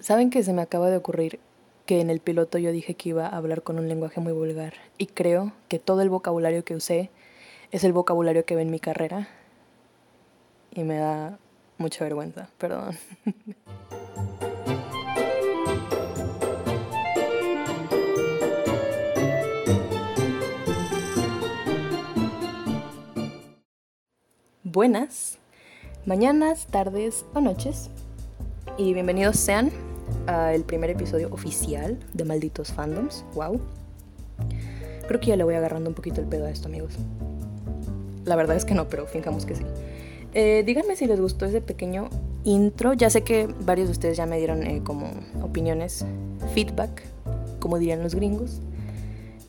¿Saben que se me acaba de ocurrir que en el piloto yo dije que iba a hablar con un lenguaje muy vulgar? Y creo que todo el vocabulario que usé es el vocabulario que ve en mi carrera. Y me da mucha vergüenza, perdón. Buenas, mañanas, tardes o noches y bienvenidos sean al primer episodio oficial de Malditos Fandoms. Wow. Creo que ya le voy agarrando un poquito el pedo a esto, amigos. La verdad es que no, pero fijamos que sí. Eh, díganme si les gustó ese pequeño intro. Ya sé que varios de ustedes ya me dieron eh, como opiniones, feedback, como dirían los gringos.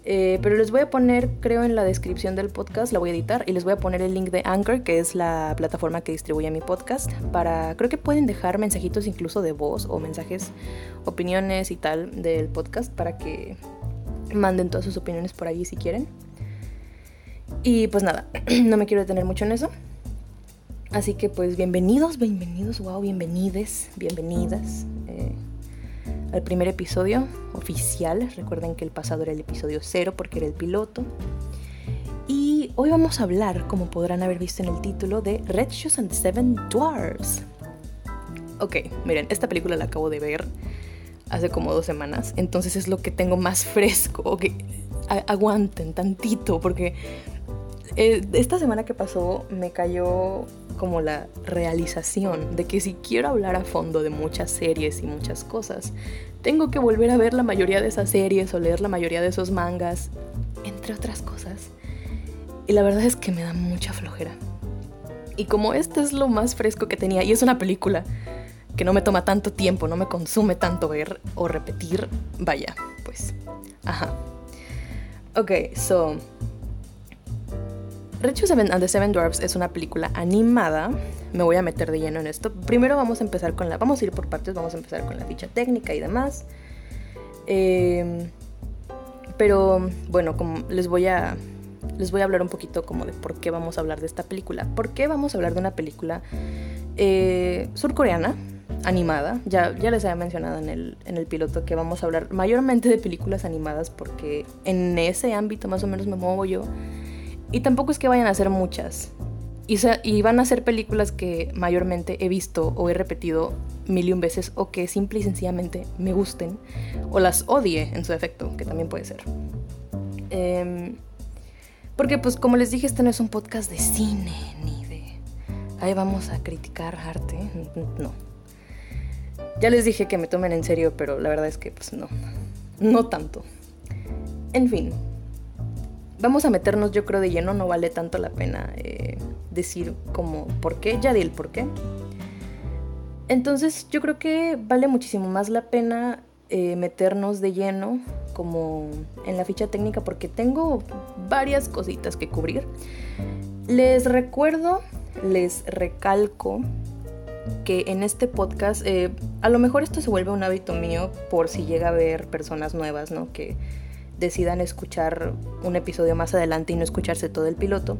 Eh, pero les voy a poner, creo, en la descripción del podcast, la voy a editar y les voy a poner el link de Anchor, que es la plataforma que distribuye mi podcast, para, creo que pueden dejar mensajitos incluso de voz o mensajes, opiniones y tal del podcast para que manden todas sus opiniones por ahí si quieren. Y pues nada, no me quiero detener mucho en eso. Así que pues bienvenidos, bienvenidos, wow, bienvenides, bienvenidas. Eh, al primer episodio oficial. Recuerden que el pasado era el episodio cero porque era el piloto. Y hoy vamos a hablar, como podrán haber visto en el título, de Red Shoes and Seven Dwarfs. Ok, miren, esta película la acabo de ver hace como dos semanas, entonces es lo que tengo más fresco. Ok, aguanten tantito, porque eh, esta semana que pasó me cayó como la realización de que si quiero hablar a fondo de muchas series y muchas cosas, tengo que volver a ver la mayoría de esas series o leer la mayoría de esos mangas, entre otras cosas. Y la verdad es que me da mucha flojera. Y como este es lo más fresco que tenía, y es una película que no me toma tanto tiempo, no me consume tanto ver o repetir, vaya, pues, ajá. Ok, so Red and the Seven Dwarfs es una película animada. Me voy a meter de lleno en esto. Primero vamos a empezar con la. Vamos a ir por partes, vamos a empezar con la ficha técnica y demás. Em, pero bueno, les voy a. Les voy a hablar un poquito como de por qué vamos a hablar de esta película. ¿Por qué vamos a hablar de una película eh, surcoreana, animada? Ya, ya les había mencionado en el, en el piloto que vamos a hablar mayormente de películas animadas porque en ese ámbito más o menos me muevo yo. Y tampoco es que vayan a ser muchas. Y, van a ser películas que mayormente he visto o he repetido mil y un veces o que simple y sencillamente me gusten o las odie en su efecto, que también puede ser. Em, porque pues como les dije, este no es un podcast de cine ni de... Ahí vamos a criticar arte. No. Ya les dije que me tomen en serio, pero la verdad es que pues no. No tanto. En fin, vamos a meternos yo creo de lleno, no vale tanto la pena eh, decir como por qué, ya di el por qué. Entonces yo creo que vale muchísimo más la pena eh, meternos de lleno como en la ficha técnica porque tengo varias cositas que cubrir. Les recuerdo, les recalco que en este podcast, eh, a lo mejor esto se vuelve un hábito mío por si llega a haber personas nuevas, ¿no? Que decidan escuchar un episodio más adelante y no escucharse todo el piloto.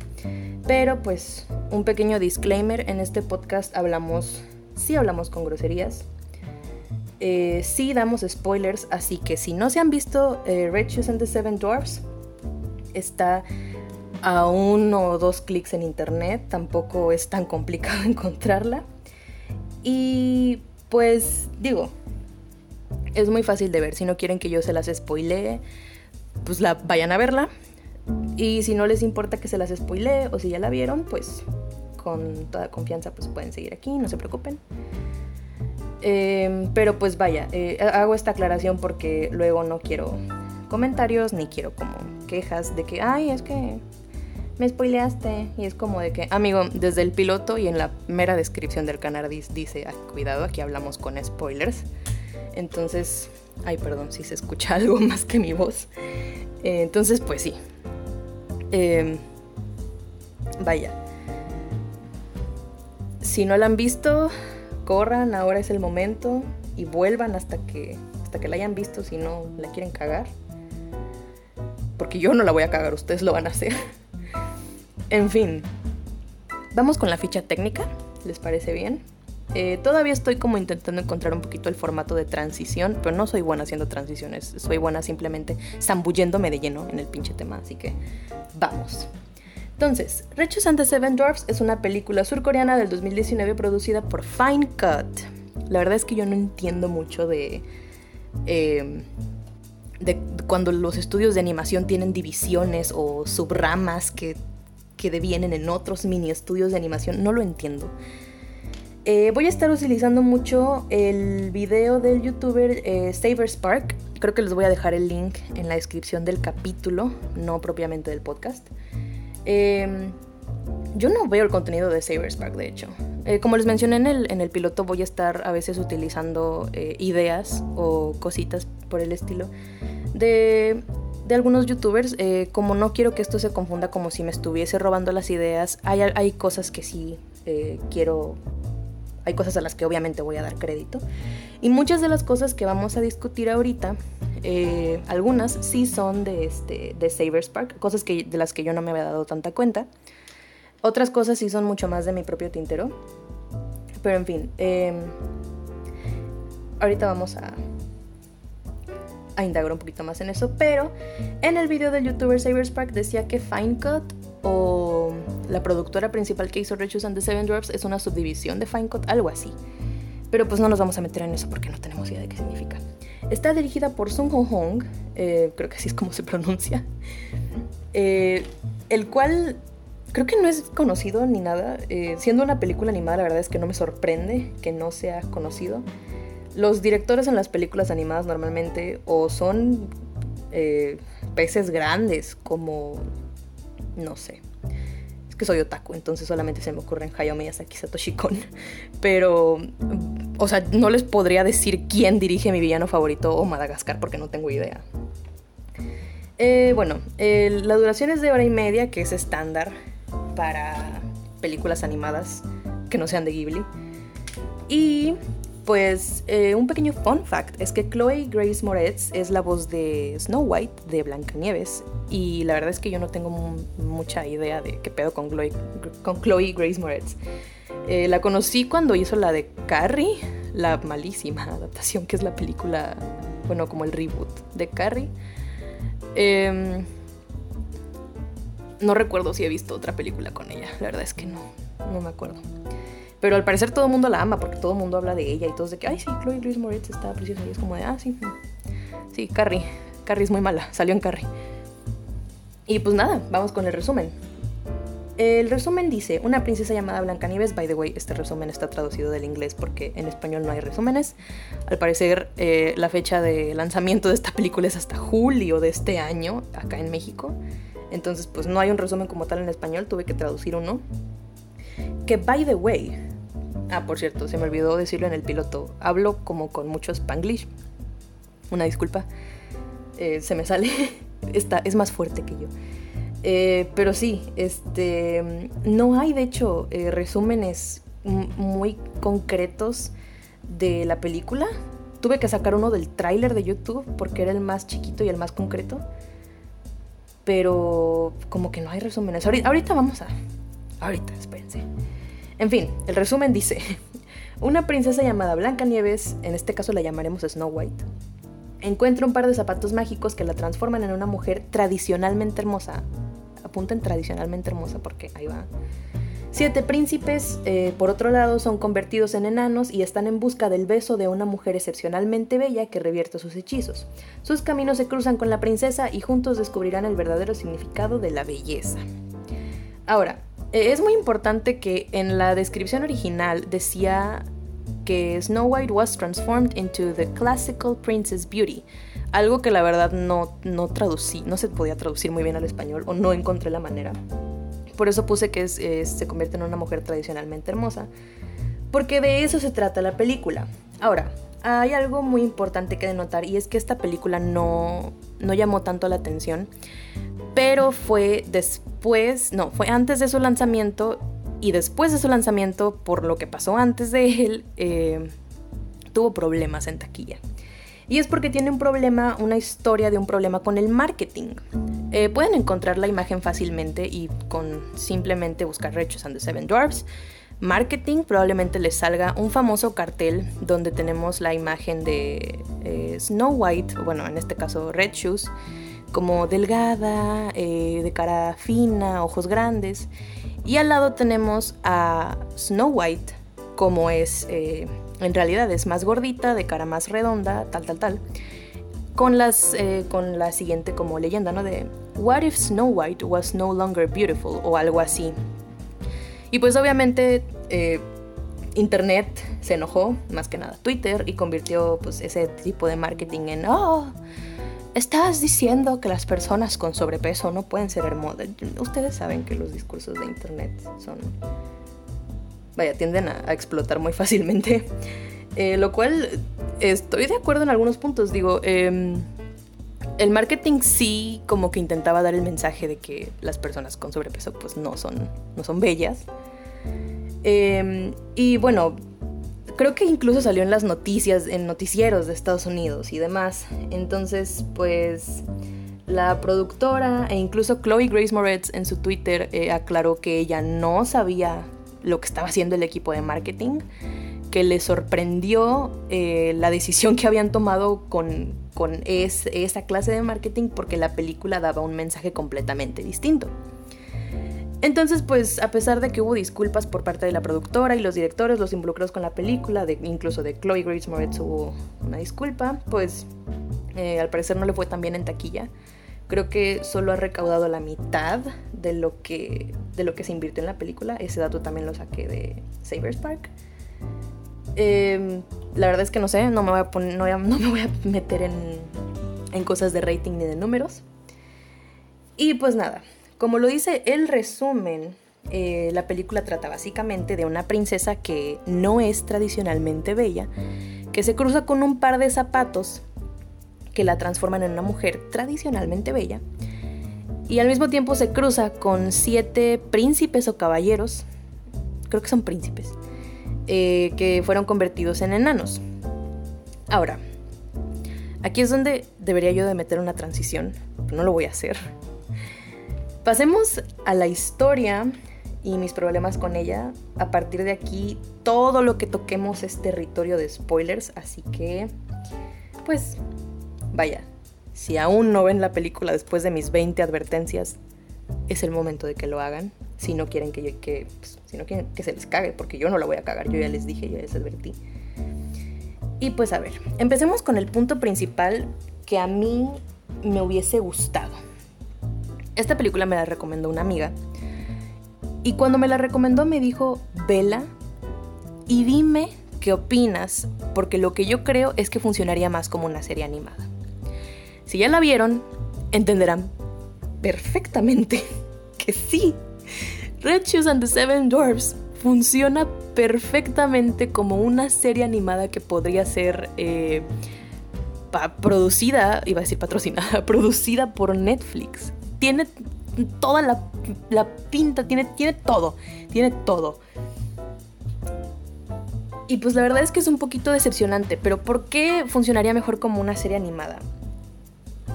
Pero pues un pequeño disclaimer, en este podcast hablamos, sí hablamos con groserías, eh, sí damos spoilers, así que si no se han visto eh, Red Shoes and the Seven Dwarfs, está a uno o dos clics en internet, tampoco es tan complicado encontrarla. Y pues digo, es muy fácil de ver, si no quieren que yo se las spoilee, pues la vayan a verla. Y si no les importa que se las spoilee o si ya la vieron, pues con toda confianza pues pueden seguir aquí, no se preocupen. Em, pero pues vaya, eh, hago esta aclaración porque luego no quiero comentarios ni quiero como quejas de que, ay, es que me spoileaste. Y es como de que, amigo, desde el piloto y en la mera descripción del canal dice, cuidado, aquí hablamos con spoilers. Entonces, ay, perdón si se escucha algo más que mi voz. Eh, entonces, pues sí. Em, vaya. Si no la han visto, corran, ahora es el momento y vuelvan hasta que, hasta que la hayan visto si no la quieren cagar. Porque yo no la voy a cagar, ustedes lo van a hacer. en fin, vamos con la ficha técnica, ¿les parece bien? Eh, todavía estoy como intentando encontrar un poquito el formato de transición, pero no soy buena haciendo transiciones, soy buena simplemente zambulléndome de lleno en el pinche tema, así que vamos. Entonces, Rechus and the Seven Dwarfs es una película surcoreana del 2019 producida por Fine Cut. La verdad es que yo no entiendo mucho de... Eh, de cuando los estudios de animación tienen divisiones o subramas que, que devienen en otros mini estudios de animación, no lo entiendo. Eh, voy a estar utilizando mucho el video del youtuber eh, Saber Spark. Creo que les voy a dejar el link en la descripción del capítulo, no propiamente del podcast. Em, yo no veo el contenido de Saber Spark, de hecho. Eh, como les mencioné en el, en el piloto, voy a estar a veces utilizando ideas o cositas por el estilo de, algunos youtubers. Eh, como no quiero que esto se confunda como si me estuviese robando las ideas, hay, hay cosas que sí eh, quiero... Hay cosas a las que obviamente voy a dar crédito. Y muchas de las cosas que vamos a discutir ahorita, eh, algunas sí son de, este, de Saber Spark, cosas que, de las que yo no me había dado tanta cuenta. Otras cosas sí son mucho más de mi propio tintero. Pero en fin, ahorita vamos a, indagar un poquito más en eso, pero en el video del youtuber Cyberspark decía que Fine Cut o la productora principal que hizo Riches and the Seven Dwarfs es una subdivisión de Fine Cut, algo así. Pero pues no nos vamos a meter en eso porque no tenemos idea de qué significa. Está dirigida por Sung Ho Hong, eh, creo que así es como se pronuncia, eh, el cual creo que no es conocido ni nada. Eh, siendo una película animada, la verdad es que no me sorprende que no sea conocido. Los directores en las películas animadas normalmente o son peces grandes como, no sé, es que soy otaku, entonces solamente se me ocurren Hayao Miyazaki, Satoshi Kon, pero, o sea, no les podría decir quién dirige mi villano favorito o Madagascar porque no tengo idea. Eh, bueno, la duración es de hora y media, que es estándar para películas animadas que no sean de Ghibli. Y pues eh, un pequeño fun fact es que Chloe Grace Moretz es la voz de Snow White de Blancanieves y la verdad es que yo no tengo mucha idea de qué pedo con Chloe, con Chloe Grace Moretz. Eh, la conocí cuando hizo la de Carrie, la malísima adaptación que es la película, bueno, como el reboot de Carrie. Em, no recuerdo si he visto otra película con ella, la verdad es que no, no me acuerdo. Pero al parecer todo el mundo la ama porque todo el mundo habla de ella y todos de que, ay, sí, Chloe Grace Moritz está preciosa. Y es como de, ah, sí. Sí, Carrie. Carrie es muy mala. Salió en Carrie. Y pues nada, vamos con el resumen. El resumen dice, una princesa llamada Blancanieves, by the way, este resumen está traducido del inglés porque en español no hay resúmenes. Al parecer eh, la fecha de lanzamiento de esta película es hasta julio de este año, acá en México. Entonces pues no hay un resumen como tal en español, tuve que traducir uno. Que by the way, Ah, por cierto, se me olvidó decirlo en el piloto. Hablo como con mucho spanglish. Una disculpa. Eh, se me sale. Esta es más fuerte que yo. Eh, pero sí, este, no hay de hecho eh, resúmenes muy concretos de la película. Tuve que sacar uno del tráiler de YouTube porque era el más chiquito y el más concreto. Pero como que no hay resúmenes. Ahorita, ahorita vamos a... Ahorita, espérense. En fin, el resumen dice, una princesa llamada Blancanieves, en este caso la llamaremos Snow White, encuentra un par de zapatos mágicos que la transforman en una mujer tradicionalmente hermosa. Apunten tradicionalmente hermosa porque ahí va. Siete príncipes, eh, por otro lado, son convertidos en enanos y están en busca del beso de una mujer excepcionalmente bella que revierte sus hechizos. Sus caminos se cruzan con la princesa y juntos descubrirán el verdadero significado de la belleza. Ahora, es muy importante que en la descripción original decía que Snow White was transformed into the classical princess beauty. Algo que la verdad no, no traducí, no se podía traducir muy bien al español o no encontré la manera. Por eso puse que se convierte en una mujer tradicionalmente hermosa. Porque de eso se trata la película. Ahora, hay algo muy importante que denotar y es que esta película no, no llamó tanto la atención pero fue después, no, fue antes de su lanzamiento y después de su lanzamiento, por lo que pasó antes de él, eh, tuvo problemas en taquilla. Y es porque tiene un problema, una historia de un problema con el marketing. Eh, pueden encontrar la imagen fácilmente y con simplemente buscar Rechos and the Seven Dwarfs. Marketing, probablemente les salga un famoso cartel donde tenemos la imagen de eh, Snow White, bueno, en este caso Red Shoes, como delgada, eh, de cara fina, ojos grandes. Y al lado tenemos a Snow White, como es, eh, en realidad es más gordita, de cara más redonda, tal, tal, tal. Con, las, con la siguiente como leyenda, ¿no? De What if Snow White was no longer beautiful? o algo así. Y pues obviamente eh, Internet se enojó, más que nada Twitter, y convirtió pues ese tipo de marketing en, oh, estás diciendo que las personas con sobrepeso no pueden ser hermosas. Ustedes saben que los discursos de Internet son, vaya, tienden a, explotar muy fácilmente. Eh, lo cual estoy de acuerdo en algunos puntos, digo, em, el marketing sí como que intentaba dar el mensaje de que las personas con sobrepeso pues no son, no son bellas. Em, y bueno, creo que incluso salió en las noticias, en noticieros de Estados Unidos y demás. Entonces, pues la productora e incluso Chloe Grace Moretz en su Twitter eh, aclaró que ella no sabía lo que estaba haciendo el equipo de marketing, que le sorprendió eh, la decisión que habían tomado con, con esa clase de marketing porque la película daba un mensaje completamente distinto. Entonces, pues, a pesar de que hubo disculpas por parte de la productora y los directores, los involucrados con la película, incluso de Chloe Grace Moretz hubo una disculpa, pues eh, al parecer no le fue tan bien en taquilla. Creo que solo ha recaudado la mitad de lo que, de lo que se invirtió en la película. Ese dato también lo saqué de Savers Park. Em, la verdad es que no sé, no me voy a, no, me voy a meter en, en cosas de rating ni de números. Y pues nada, como lo dice el resumen, eh, la película trata básicamente de una princesa que no es tradicionalmente bella, que se cruza con un par de zapatos que la transforman en una mujer tradicionalmente bella, y al mismo tiempo se cruza con siete príncipes o caballeros, creo que son príncipes, eh, que fueron convertidos en enanos. Ahora, aquí es donde debería yo de meter una transición, pero no lo voy a hacer. Pasemos a la historia y mis problemas con ella. A partir de aquí, todo lo que toquemos es territorio de spoilers, así que, pues, vaya, si aún no ven la película después de mis 20 advertencias, es el momento de que lo hagan si no quieren que, que, pues, si no quieren que se les cague, porque yo no la voy a cagar, yo ya les dije, yo ya les advertí. Y pues a ver, empecemos con el punto principal que a mí me hubiese gustado. Esta película me la recomendó una amiga y cuando me la recomendó me dijo, vela y dime qué opinas, porque lo que yo creo es que funcionaría más como una serie animada. Si ya la vieron, entenderán perfectamente que sí, Red Shoes and the Seven Dwarfs funciona perfectamente como una serie animada que podría ser eh, producida, iba a decir patrocinada, producida por Netflix. Tiene toda la, pinta, tiene, tiene todo, tiene todo. Y pues la verdad es que es un poquito decepcionante, pero ¿por qué funcionaría mejor como una serie animada?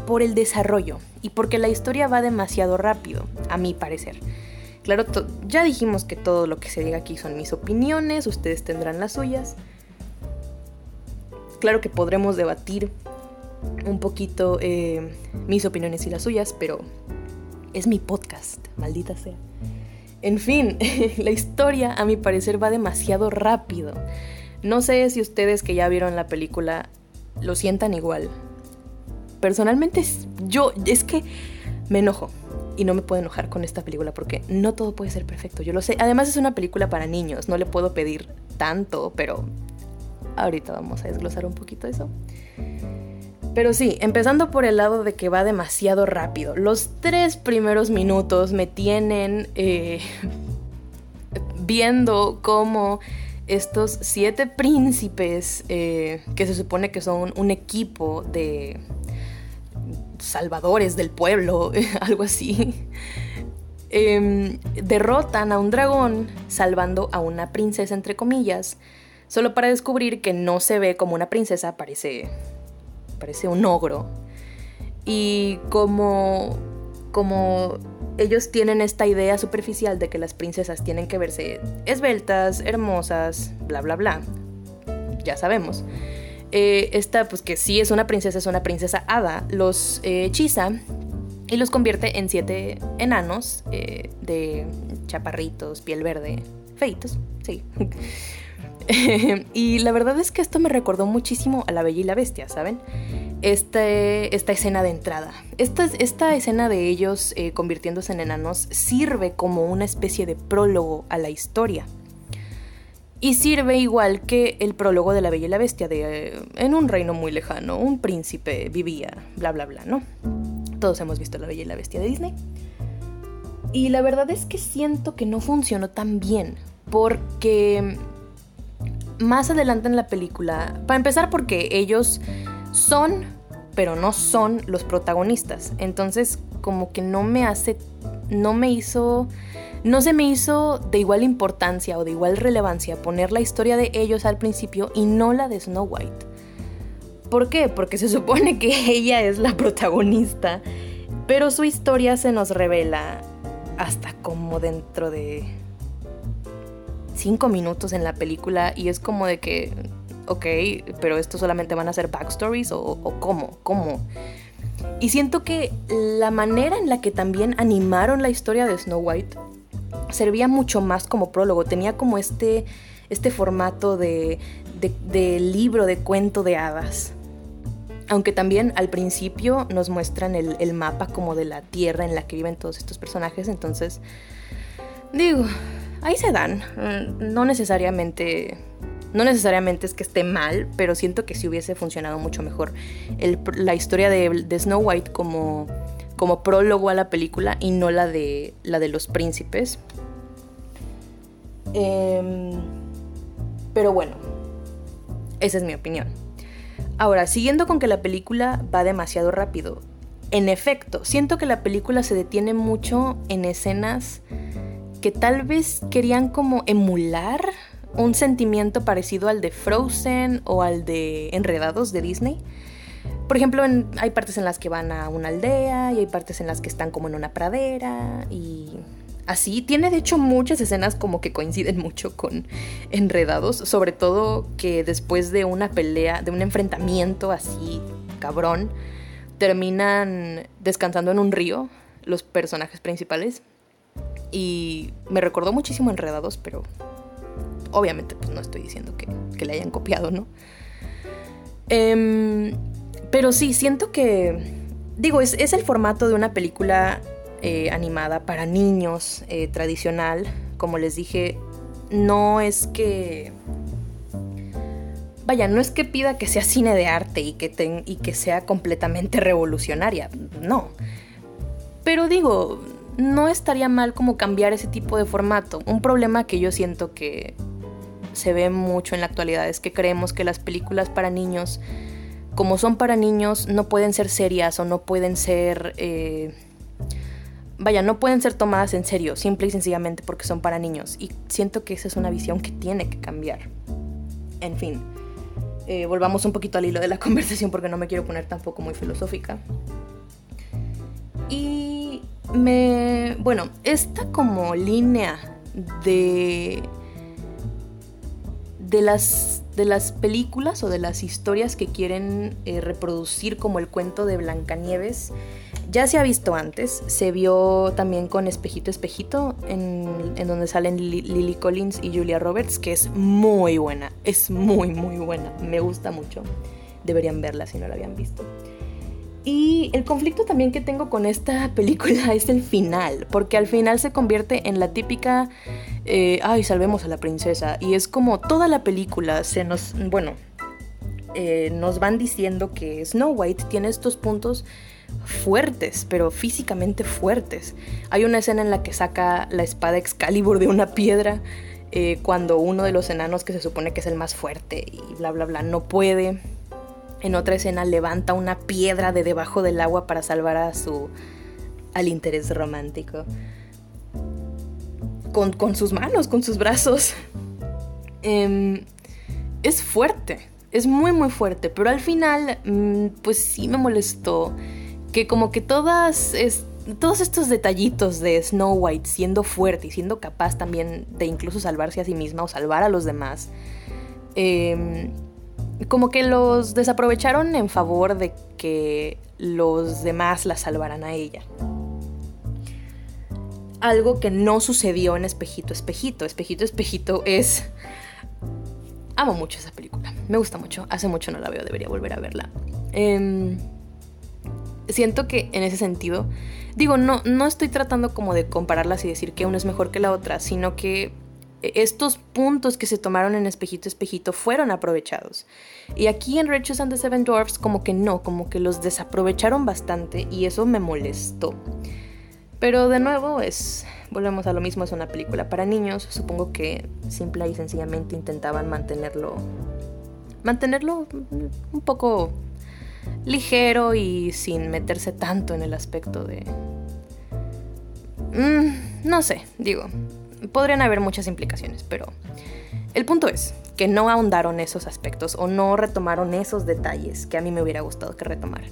Por el desarrollo y porque la historia va demasiado rápido, a mi parecer. Claro, ya dijimos que todo lo que se diga aquí son mis opiniones, ustedes tendrán las suyas. Claro que podremos debatir un poquito eh, mis opiniones y las suyas, pero es mi podcast, maldita sea. En fin, la historia a mi parecer va demasiado rápido. No sé si ustedes que ya vieron la película lo sientan igual. Personalmente yo es que me enojo y no me puedo enojar con esta película porque no todo puede ser perfecto, yo lo sé. Además es una película para niños, no le puedo pedir tanto, pero ahorita vamos a desglosar un poquito eso. Pero sí, empezando por el lado de que va demasiado rápido. Los tres primeros minutos me tienen eh, viendo cómo estos siete príncipes, eh, que se supone que son un equipo de salvadores del pueblo, algo así, em, derrotan a un dragón salvando a una princesa, entre comillas, solo para descubrir que no se ve como una princesa, parece, parece un ogro. Y como, como ellos tienen esta idea superficial de que las princesas tienen que verse esbeltas, hermosas, bla, bla, bla. Ya sabemos. Eh, esta, pues que sí es una princesa, es una princesa hada, los eh, hechiza y los convierte en siete enanos eh, de chaparritos, piel verde, feitos, sí. y la verdad es que esto me recordó muchísimo a La Bella y la Bestia, ¿saben? Este, esta escena de entrada. Esta, esta escena de ellos eh, convirtiéndose en enanos sirve como una especie de prólogo a la historia. Y sirve igual que el prólogo de La Bella y la Bestia, de eh, en un reino muy lejano, un príncipe vivía, bla, bla, bla, ¿no? Todos hemos visto La Bella y la Bestia de Disney. Y la verdad es que siento que no funcionó tan bien, porque más adelante en la película, para empezar porque ellos son, pero no son los protagonistas. Entonces, como que no me hace, no me hizo, no se me hizo de igual importancia o de igual relevancia poner la historia de ellos al principio y no la de Snow White. ¿Por qué? Porque se supone que ella es la protagonista, pero su historia se nos revela hasta como dentro de cinco minutos en la película y es como de que, ok, pero esto solamente van a ser backstories o, o cómo, cómo. Y siento que la manera en la que también animaron la historia de Snow White servía mucho más como prólogo, tenía como este, este formato de, de, libro, de cuento de hadas. Aunque también al principio nos muestran el, el, mapa como de la tierra en la que viven todos estos personajes. Entonces, digo, ahí se dan. Mm, no necesariamente. No necesariamente es que esté mal, pero siento que sí hubiese funcionado mucho mejor la historia de, Snow White como, como prólogo a la película y no la de, la de los príncipes. Em, pero bueno, esa es mi opinión. Ahora, siguiendo con que la película va demasiado rápido. En efecto, siento que la película se detiene mucho en escenas que tal vez querían como emular un sentimiento parecido al de Frozen o al de Enredados de Disney. Por ejemplo, hay partes en las que van a una aldea y hay partes en las que están como en una pradera y así. Tiene de hecho muchas escenas como que coinciden mucho con Enredados, sobre todo que después de una pelea, de un enfrentamiento así cabrón, terminan descansando en un río los personajes principales y me recordó muchísimo Enredados, pero obviamente pues no estoy diciendo que, le hayan copiado, ¿no? Em, pero sí, siento que, digo, es, el formato de una película eh, animada para niños eh, tradicional. Como les dije, no es que... Vaya, no es que pida que sea cine de arte y que, y que sea completamente revolucionaria, no. Pero digo, no estaría mal como cambiar ese tipo de formato. Un problema que yo siento que se ve mucho en la actualidad es que creemos que las películas para niños, como son para niños, no pueden ser serias o no pueden ser... Eh, vaya, no pueden ser tomadas en serio, simple y sencillamente porque son para niños. Y siento que esa es una visión que tiene que cambiar. En fin, eh, volvamos un poquito al hilo de la conversación porque no me quiero poner tampoco muy filosófica. Y me. Bueno, esta como línea de. de las. De las películas o de las historias que quieren eh, reproducir como el cuento de Blancanieves. Ya se ha visto antes, se vio también con Espejito Espejito, en, en donde salen Lily Collins y Julia Roberts, que es muy buena, es muy, muy buena, me gusta mucho. Deberían verla si no la habían visto. Y el conflicto también que tengo con esta película es el final, porque al final se convierte en la típica, eh, ay, salvemos a la princesa. Y es como toda la película se nos, bueno, eh, nos van diciendo que Snow White tiene estos puntos fuertes, pero físicamente fuertes. Hay una escena en la que saca la espada Excalibur de una piedra. Eh, cuando uno de los enanos que se supone que es el más fuerte y bla bla bla no puede en otra escena levanta una piedra de debajo del agua para salvar a su al interés romántico. Con, sus manos, con sus brazos. Em, es fuerte, es muy muy fuerte, pero al final, mm, pues sí me molestó que como que todas, todos estos detallitos de Snow White siendo fuerte y siendo capaz también de incluso salvarse a sí misma o salvar a los demás, em, como que los desaprovecharon en favor de que los demás la salvaran a ella. Algo que no sucedió en Espejito Espejito. Espejito Espejito es... Amo mucho esa película. Me gusta mucho. Hace mucho no la veo. Debería volver a verla. Em, siento que en ese sentido... Digo, no, no estoy tratando como de compararlas y decir que una es mejor que la otra, sino que estos puntos que se tomaron en Espejito Espejito fueron aprovechados. Y aquí en Riches and the Seven Dwarfs como que no, como que los desaprovecharon bastante y eso me molestó. Pero de nuevo es, volvemos a lo mismo, es una película para niños, supongo que simple y sencillamente intentaban mantenerlo, mantenerlo un poco ligero y sin meterse tanto en el aspecto de... Mm, no sé, digo, podrían haber muchas implicaciones, pero el punto es que no ahondaron esos aspectos o no retomaron esos detalles que a mí me hubiera gustado que retomaran.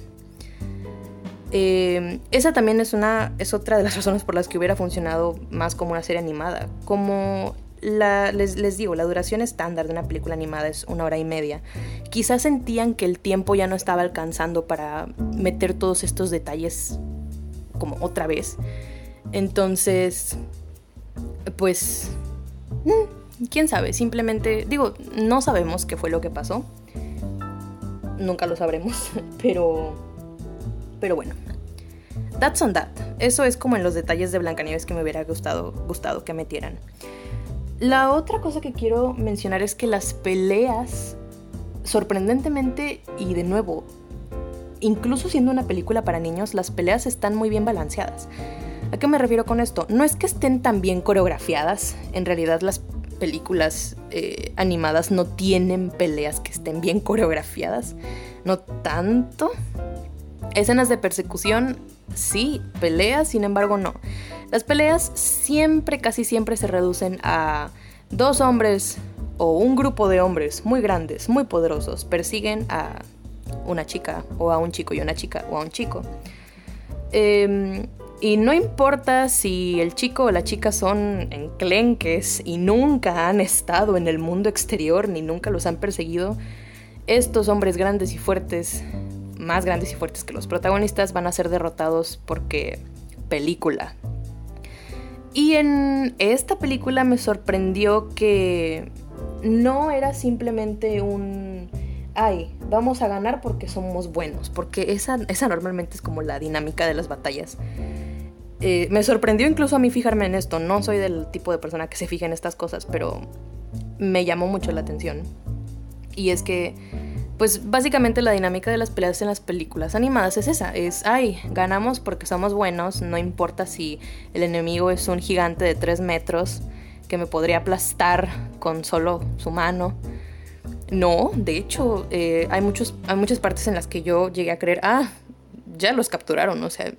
Eh, esa también es, una, es otra de las razones por las que hubiera funcionado más como una serie animada. Como les, les, digo, la duración estándar de una película animada es una hora y media. Quizás sentían que el tiempo ya no estaba alcanzando para meter todos estos detalles como otra vez. Entonces, pues, mm, quién sabe, simplemente, digo, no sabemos qué fue lo que pasó. Nunca lo sabremos, pero, pero bueno. That's on that. Eso es como en los detalles de Blancanieves que me hubiera gustado, gustado que metieran. La otra cosa que quiero mencionar es que las peleas, sorprendentemente y de nuevo, incluso siendo una película para niños, las peleas están muy bien balanceadas. ¿A qué me refiero con esto? No es que estén tan bien coreografiadas, en realidad las películas eh, animadas no tienen peleas que estén bien coreografiadas, no tanto. Escenas de persecución, sí, peleas, sin embargo no. Las peleas siempre, casi siempre se reducen a dos hombres o un grupo de hombres muy grandes, muy poderosos, persiguen a una chica o a un chico y una chica o a un chico. Eh, y no importa si el chico o la chica son enclenques y nunca han estado en el mundo exterior ni nunca los han perseguido, estos hombres grandes y fuertes, más grandes y fuertes que los protagonistas, van a ser derrotados porque película. Y en esta película me sorprendió que no era simplemente un ay, vamos a ganar porque somos buenos, porque esa, esa normalmente es como la dinámica de las batallas. Eh, me sorprendió incluso a mí fijarme en esto. No soy del tipo de persona que se fija en estas cosas, pero me llamó mucho la atención. Y es que, pues básicamente la dinámica de las peleas en las películas animadas es esa. Es, ay, ganamos porque somos buenos, no importa si el enemigo es un gigante de 3 metros que me podría aplastar con solo su mano. No, de hecho, eh, hay, muchos, hay muchas partes en las que yo llegué a creer, ah, ya los capturaron, o sea,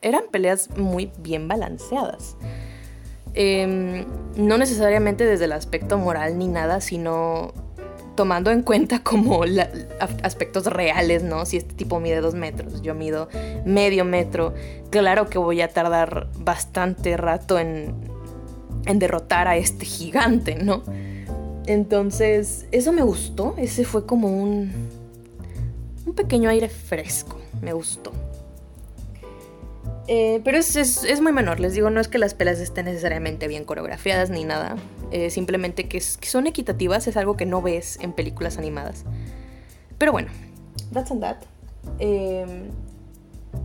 eran peleas muy bien balanceadas. Em, no necesariamente desde el aspecto moral ni nada, sino tomando en cuenta como aspectos reales, ¿no? Si este tipo mide dos metros, yo mido medio metro, claro que voy a tardar bastante rato en, en derrotar a este gigante, ¿no? Entonces, eso me gustó, ese fue como un, un pequeño aire fresco, me gustó. Eh, pero es, muy menor, les digo, no es que las pelas estén necesariamente bien coreografiadas ni nada, eh, simplemente que, son equitativas, es algo que no ves en películas animadas. Pero bueno, that's and that. Em,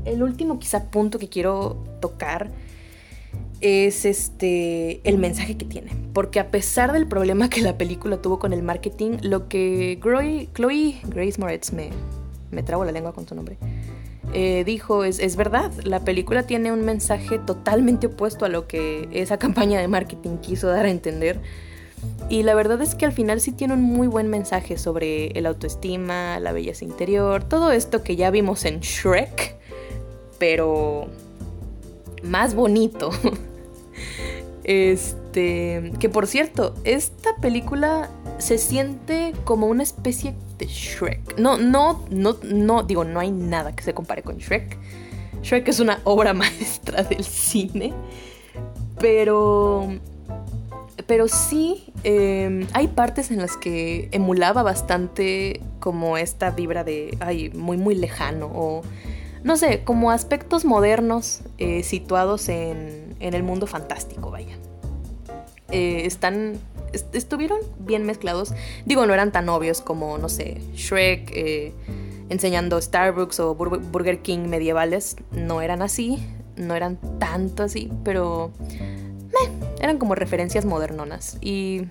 el último quizá punto que quiero tocar es este el mensaje que tiene. Porque a pesar del problema que la película tuvo con el marketing, lo que Chloe, Grace Moretz me, me trago la lengua con su nombre. Eh, dijo, es, es, verdad, la película tiene un mensaje totalmente opuesto a lo que esa campaña de marketing quiso dar a entender. Y la verdad es que al final sí tiene un muy buen mensaje sobre el autoestima, la belleza interior, todo esto que ya vimos en Shrek, pero más bonito. Este, que por cierto, esta película se siente como una especie Shrek. No, no, no, no, digo, no hay nada que se compare con Shrek. Shrek es una obra maestra del cine, pero pero sí em, hay partes en las que emulaba bastante como esta vibra de, ay, muy, muy lejano o, no sé, como aspectos modernos eh, situados en, en, el mundo fantástico, vaya. Eh, están, estuvieron bien mezclados. Digo, no eran tan obvios como, no sé, Shrek eh, enseñando Starbucks o Burger King medievales. No eran así, no eran tanto así, pero eran como referencias modernonas. Y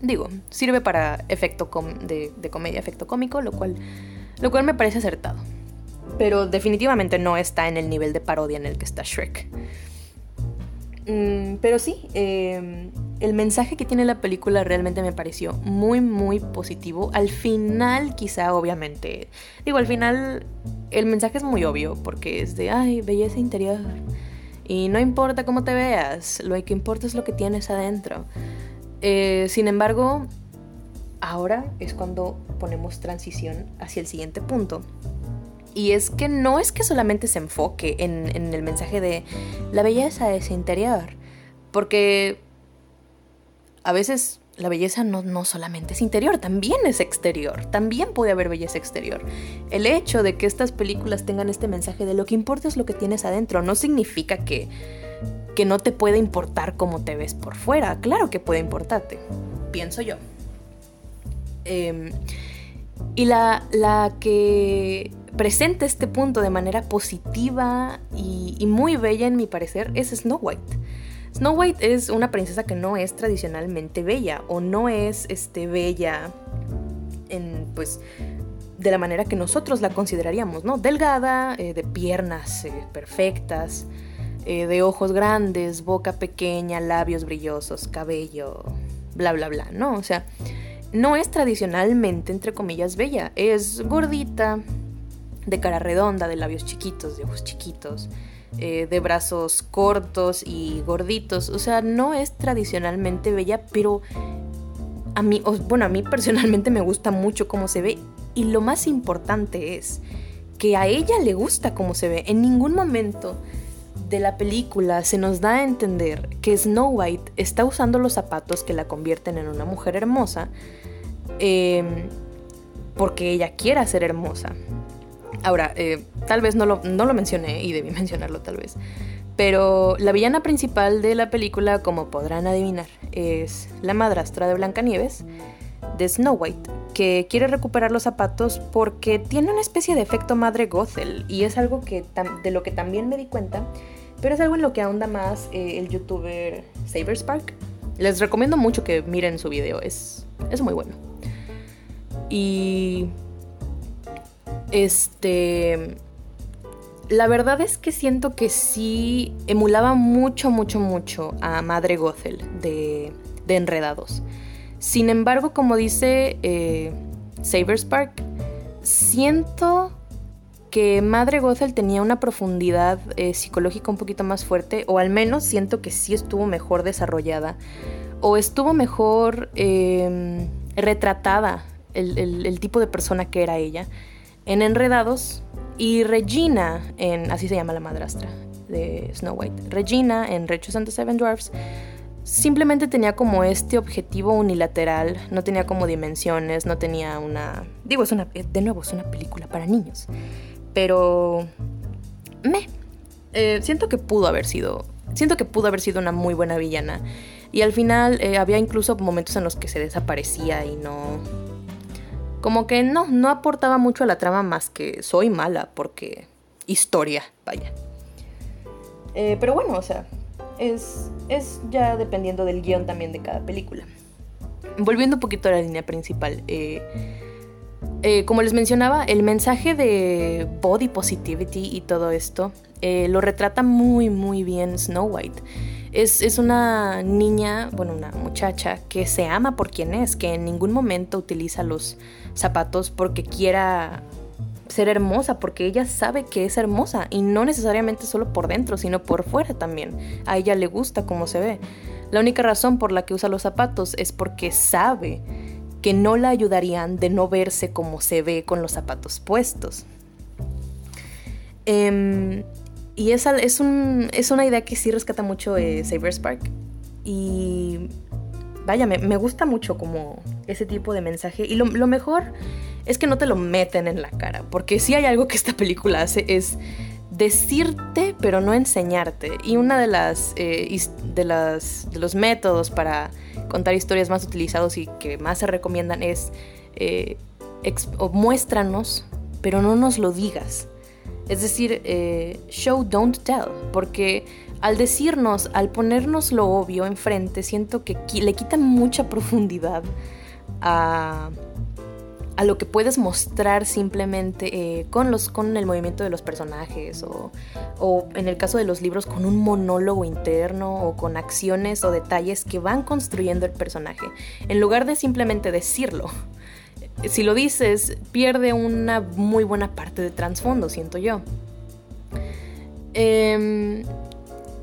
digo, sirve para efecto de, comedia, efecto cómico, lo cual, lo cual me parece acertado. Pero definitivamente no está en el nivel de parodia en el que está Shrek. Mm, pero sí, em, el mensaje que tiene la película realmente me pareció muy, muy positivo. Al final, quizá, obviamente, digo, al final el mensaje es muy obvio porque es de, ay, belleza interior. Y no importa cómo te veas, lo que importa es lo que tienes adentro. Eh, sin embargo, ahora es cuando ponemos transición hacia el siguiente punto. Y es que no es que solamente se enfoque en, en el mensaje de la belleza es interior, porque a veces la belleza no, no, solamente es interior, también es exterior, también puede haber belleza exterior. El hecho de que estas películas tengan este mensaje de lo que importa es lo que tienes adentro, no significa que, que no te pueda importar cómo te ves por fuera, claro que puede importarte, pienso yo. Em, y la, la, que presenta este punto de manera positiva y, y muy bella en mi parecer es Snow White. Snow White es una princesa que no es tradicionalmente bella o no es este, bella en, pues, de la manera que nosotros la consideraríamos, ¿no? Delgada, eh, de piernas eh, perfectas, eh, de ojos grandes, boca pequeña, labios brillosos, cabello, bla, bla, bla, ¿no? O sea, no es tradicionalmente, entre comillas, bella. Es gordita, de cara redonda, de labios chiquitos, de ojos chiquitos, eh, de brazos cortos y gorditos. O sea, no es tradicionalmente bella, pero a mí, bueno, a mí personalmente me gusta mucho cómo se ve. Y lo más importante es que a ella le gusta cómo se ve. En ningún momento de la película se nos da a entender que Snow White está usando los zapatos que la convierten en una mujer hermosa em, porque ella quiera ser hermosa. Ahora, eh, tal vez no lo, no lo mencioné y debí mencionarlo tal vez. Pero la villana principal de la película, como podrán adivinar, es la madrastra de Blancanieves, de Snow White, que quiere recuperar los zapatos porque tiene una especie de efecto madre Gothel y es algo que de lo que también me di cuenta, pero es algo en lo que ahonda más eh, el youtuber Saberspark. Les recomiendo mucho que miren su video, es, es muy bueno. Y este. La verdad es que siento que sí emulaba mucho, mucho, mucho a Madre Gothel de, Enredados. Sin embargo, como dice eh, Saberspark, siento que Madre Gothel tenía una profundidad eh, psicológica un poquito más fuerte, o al menos siento que sí estuvo mejor desarrollada, o estuvo mejor em, retratada el tipo de persona que era ella en Enredados y Regina en, así se llama la madrastra de Snow White, Regina en Rechus and the Seven Dwarfs simplemente tenía como este objetivo unilateral, no tenía como dimensiones, no tenía una... Digo, es una... De nuevo, es una película para niños. Pero... Me... Eh, siento que pudo haber sido... Siento que pudo haber sido una muy buena villana. Y al final eh, había incluso momentos en los que se desaparecía y no como que no, no aportaba mucho a la trama más que soy mala porque historia, vaya. Eh, pero bueno, o sea, es, es ya dependiendo del guion también de cada película. Volviendo un poquito a la línea principal, eh, eh, como les mencionaba, el mensaje de body positivity y todo esto lo retrata muy, muy bien Snow White. Es, una niña, bueno, una muchacha que se ama por quien es, que en ningún momento utiliza los zapatos porque quiera ser hermosa, porque ella sabe que es hermosa y no necesariamente solo por dentro, sino por fuera también. A ella le gusta cómo se ve. La única razón por la que usa los zapatos es porque sabe que no la ayudarían de no verse como se ve con los zapatos puestos. Em, y esa es, un, es una idea que sí rescata mucho eh, Saber Spark. Y vaya, me, gusta mucho como ese tipo de mensaje. Y lo, mejor es que no te lo meten en la cara. Porque si hay algo que esta película hace es decirte, pero no enseñarte. Y una de las, eh, de las de los métodos para contar historias más utilizados y que más se recomiendan es eh, muéstranos, pero no nos lo digas. Es decir, eh, show, don't tell, porque al decirnos, al ponernos lo obvio enfrente, siento que le quita mucha profundidad a, lo que puedes mostrar simplemente eh, con, los, con el movimiento de los personajes o, o, en el caso de los libros con un monólogo interno o con acciones o detalles que van construyendo el personaje, en lugar de simplemente decirlo. Si lo dices, pierde una muy buena parte de trasfondo, siento yo. Eh,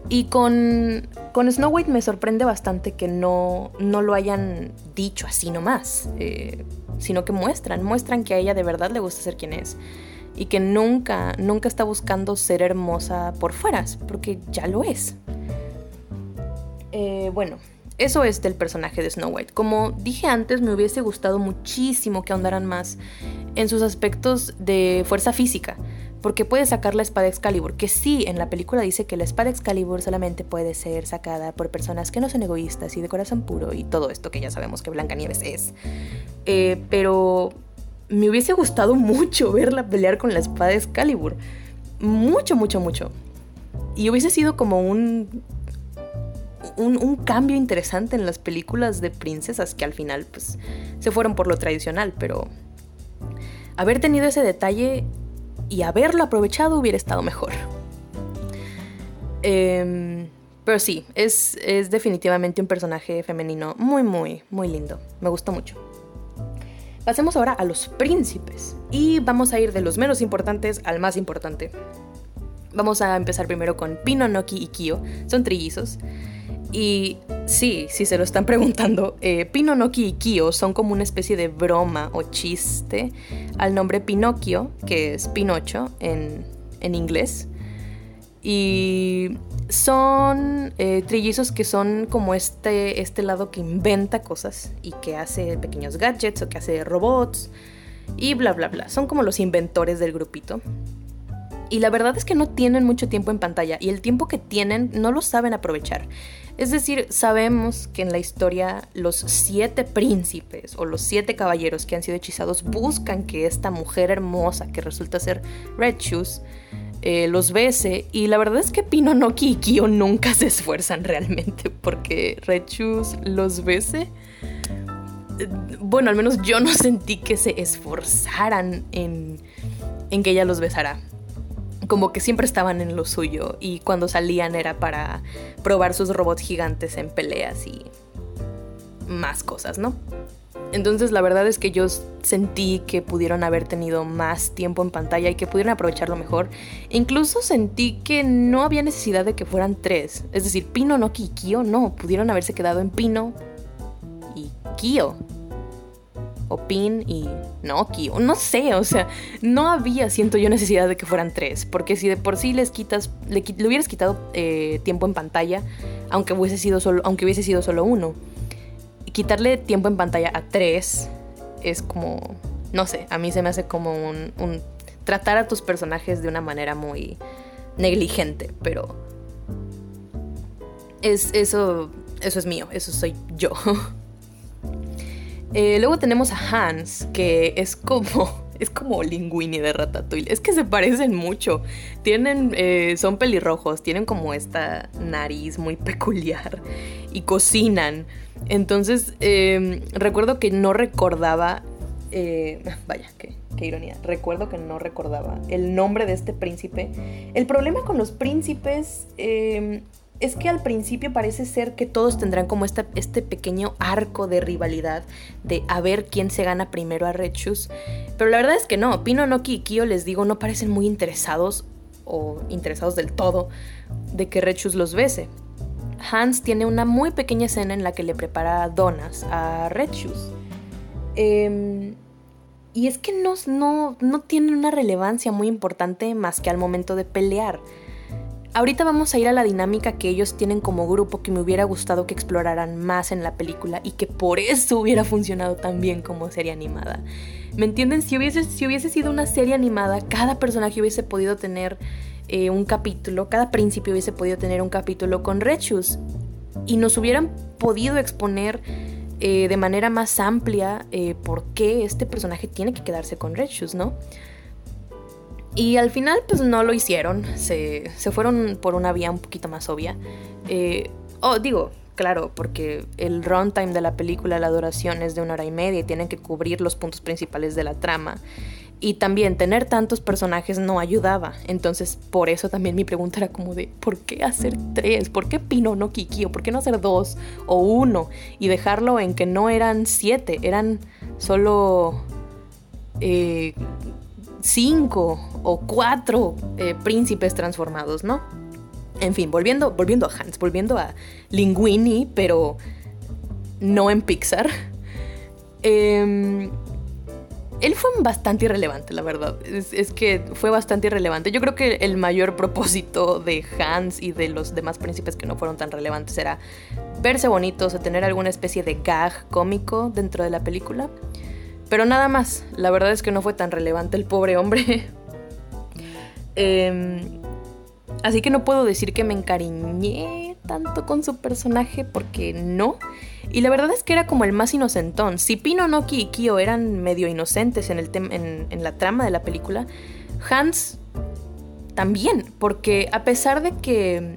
y con, con Snow White me sorprende bastante que no, no lo hayan dicho así nomás, eh, sino que muestran, muestran que a ella de verdad le gusta ser quien es y que nunca, nunca está buscando ser hermosa por fuera, porque ya lo es. Eh, bueno, eso es del personaje de Snow White. Como dije antes, me hubiese gustado muchísimo que ahondaran más en sus aspectos de fuerza física porque puede sacar la espada Excalibur, que sí, en la película dice que la espada Excalibur solamente puede ser sacada por personas que no son egoístas y de corazón puro y todo esto que ya sabemos que Blancanieves es. Eh, pero me hubiese gustado mucho verla pelear con la espada Excalibur. Mucho, mucho, mucho. Y hubiese sido como un, un, cambio interesante en las películas de princesas que al final pues se fueron por lo tradicional, pero haber tenido ese detalle y haberlo aprovechado hubiera estado mejor. Em, pero sí, es, es definitivamente un personaje femenino muy, muy, muy lindo. Me gustó mucho. Pasemos ahora a los príncipes. Y vamos a ir de los menos importantes al más importante. Vamos a empezar primero con Pino, Noki y Kyo. Son trillizos. Y sí, si se lo están preguntando, eh, Pinonoki y Kyo son como una especie de broma o chiste al nombre Pinocchio, que es Pinocho en, inglés. Y son eh, trillizos que son como este, este lado que inventa cosas y que hace pequeños gadgets o que hace robots y bla bla bla. Son como los inventores del grupito. Y la verdad es que no tienen mucho tiempo en pantalla y el tiempo que tienen no lo saben aprovechar. Es decir, sabemos que en la historia los siete príncipes o los siete caballeros que han sido hechizados buscan que esta mujer hermosa que resulta ser Red Shoes eh, los bese y la verdad es que Pinonoki y Kyo nunca se esfuerzan realmente porque Red Shoes los bese. Bueno, al menos yo no sentí que se esforzaran en, en que ella los besara como que siempre estaban en lo suyo y cuando salían era para probar sus robots gigantes en peleas y más cosas, ¿no? Entonces la verdad es que yo sentí que pudieron haber tenido más tiempo en pantalla y que pudieron aprovecharlo mejor. incluso sentí que no había necesidad de que fueran tres. Es decir, Pino, no Kyo, no. Pudieron haberse quedado en Pino y Kyo Pin y Noki, o no sé, o sea, no había, siento yo, necesidad de que fueran tres, porque si de por sí les quitas, le, hubieras quitado eh, tiempo en pantalla, aunque hubiese sido solo, aunque hubiese sido solo uno, quitarle tiempo en pantalla a tres es como, no sé, a mí se me hace como un, un tratar a tus personajes de una manera muy negligente, pero es eso, eso es mío, eso soy yo. Eh, luego tenemos a Hans, que es como. Es como Linguini de Ratatouille. Es que se parecen mucho. Tienen. Eh, son pelirrojos. Tienen como esta nariz muy peculiar. Y cocinan. Entonces. Em, recuerdo que no recordaba. Eh, vaya, qué, qué ironía. Recuerdo que no recordaba el nombre de este príncipe. El problema con los príncipes em, es que al principio parece ser que todos tendrán como este pequeño arco de rivalidad de a ver quién se gana primero a Rechus. Pero la verdad es que no, Pino, Noki y Kyo, les digo, no parecen muy interesados o interesados del todo de que Rechus los bese. Hans tiene una muy pequeña escena en la que le prepara donas a Rechus. Em, y es que no, no, no una relevancia muy importante más que al momento de pelear. Ahorita vamos a ir a la dinámica que ellos tienen como grupo que me hubiera gustado que exploraran más en la película y que por eso hubiera funcionado tan bien como serie animada. ¿Me entienden? Si hubiese, si hubiese sido una serie animada, cada personaje hubiese podido tener eh, un capítulo, cada príncipe hubiese podido tener un capítulo con Rechus y nos hubieran podido exponer eh, de manera más amplia eh, por qué este personaje tiene que quedarse con Rechus, ¿no? Y al final, pues no lo hicieron. Se, fueron por una vía un poquito más obvia. Eh, oh, digo, claro, porque el runtime de la película, la duración es de una hora y media y tienen que cubrir los puntos principales de la trama. Y también tener tantos personajes no ayudaba. Entonces, por eso también mi pregunta era como de, ¿por qué hacer tres? ¿Por qué Pino no Kiki? ¿O por qué no hacer dos o uno? Y dejarlo en que no eran siete, eran solo eh, cinco o cuatro eh, príncipes transformados, ¿no? En fin, volviendo, volviendo a Hans, volviendo a Linguini, pero no en Pixar. Em, él fue bastante irrelevante, la verdad. Es, que fue bastante irrelevante. Yo creo que el mayor propósito de Hans y de los demás príncipes que no fueron tan relevantes era verse bonitos o tener alguna especie de gag cómico dentro de la película. Pero nada más, la verdad es que no fue tan relevante el pobre hombre. Em, así que no puedo decir que me encariñé tanto con su personaje porque no. Y la verdad es que era como el más inocentón. Si Pino, Noki y Kyo eran medio inocentes en, el en la trama de la película, Hans también, porque a pesar de que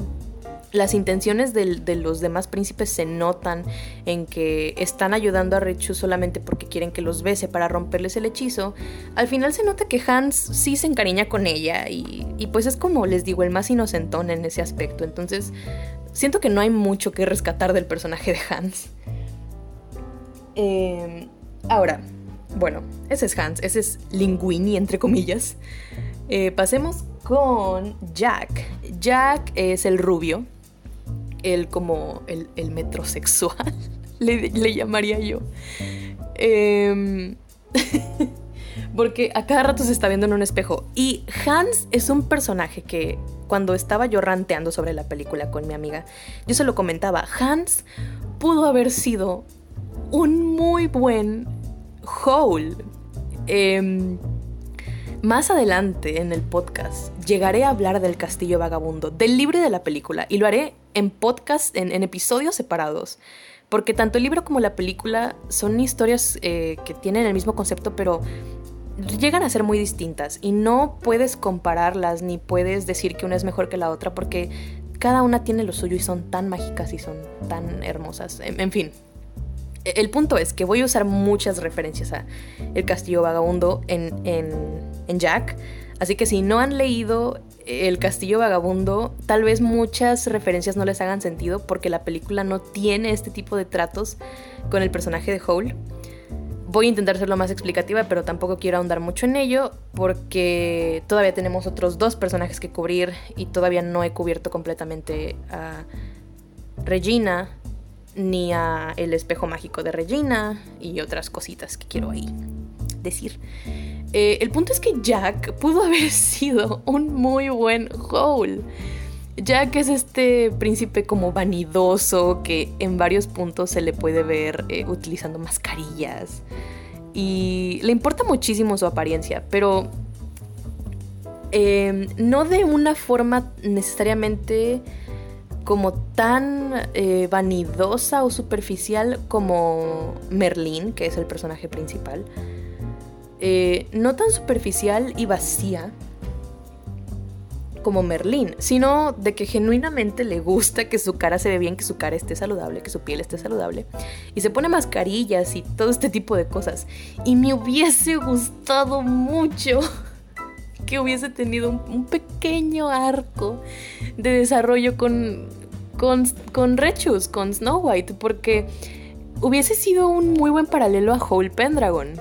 las intenciones de, los demás príncipes se notan en que están ayudando a Rechu solamente porque quieren que los bese para romperles el hechizo. Al final se nota que Hans sí se encariña con ella y, pues es como les digo, el más inocentón en ese aspecto. Entonces siento que no hay mucho que rescatar del personaje de Hans. Em, ahora, bueno, ese es Hans, ese es Linguini entre comillas. Eh, pasemos con Jack. Jack es el rubio, el como el, metrosexual, le, llamaría yo. Em, porque a cada rato se está viendo en un espejo. Y Hans es un personaje que cuando estaba yo ranteando sobre la película con mi amiga, yo se lo comentaba, Hans pudo haber sido un muy buen Hole. Em, más adelante en el podcast llegaré a hablar del Castillo Vagabundo, del libro y de la película, y lo haré en podcast, en, episodios separados. Porque tanto el libro como la película son historias eh, que tienen el mismo concepto, pero llegan a ser muy distintas. Y no puedes compararlas ni puedes decir que una es mejor que la otra porque cada una tiene lo suyo y son tan mágicas y son tan hermosas. En, fin, e, el punto es que voy a usar muchas referencias a El Castillo Vagabundo en, en Jack. Así que si no han leído el Castillo Vagabundo, tal vez muchas referencias no les hagan sentido porque la película no tiene este tipo de tratos con el personaje de Hole. Voy a intentar ser lo más explicativa, pero tampoco quiero ahondar mucho en ello porque todavía tenemos otros dos personajes que cubrir y todavía no he cubierto completamente a Regina ni a el espejo mágico de Regina y otras cositas que quiero ahí decir. Eh, el punto es que Jack pudo haber sido un muy buen Howl. Jack es este príncipe como vanidoso que en varios puntos se le puede ver eh, utilizando mascarillas. Y le importa muchísimo su apariencia, pero em, no de una forma necesariamente como tan eh, vanidosa o superficial como Merlín, que es el personaje principal. Eh, no tan superficial y vacía como Merlín, sino de que genuinamente le gusta que su cara se ve bien, que su cara esté saludable, que su piel esté saludable. Y se pone mascarillas y todo este tipo de cosas. Y me hubiese gustado mucho que hubiese tenido un, pequeño arco de desarrollo con, con, con Rechus, con Snow White, porque hubiese sido un muy buen paralelo a Whole Pendragon.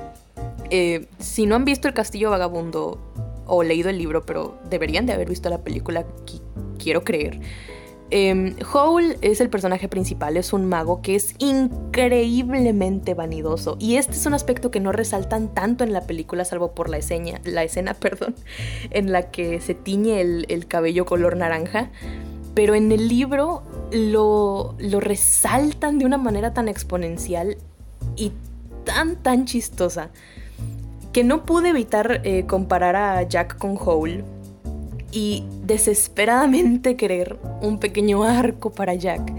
Eh, si no han visto El Castillo Vagabundo o leído el libro, pero deberían de haber visto la película, quiero creer. Eh, Howl es el personaje principal, es un mago que es increíblemente vanidoso. Y este es un aspecto que no resaltan tanto en la película, salvo por la escena, la escena perdón, en la que se tiñe el, el cabello color naranja. Pero en el libro lo, lo resaltan de una manera tan exponencial y tan, tan chistosa que no pude evitar eh, comparar a Jack con Howl y desesperadamente querer un pequeño arco para Jack.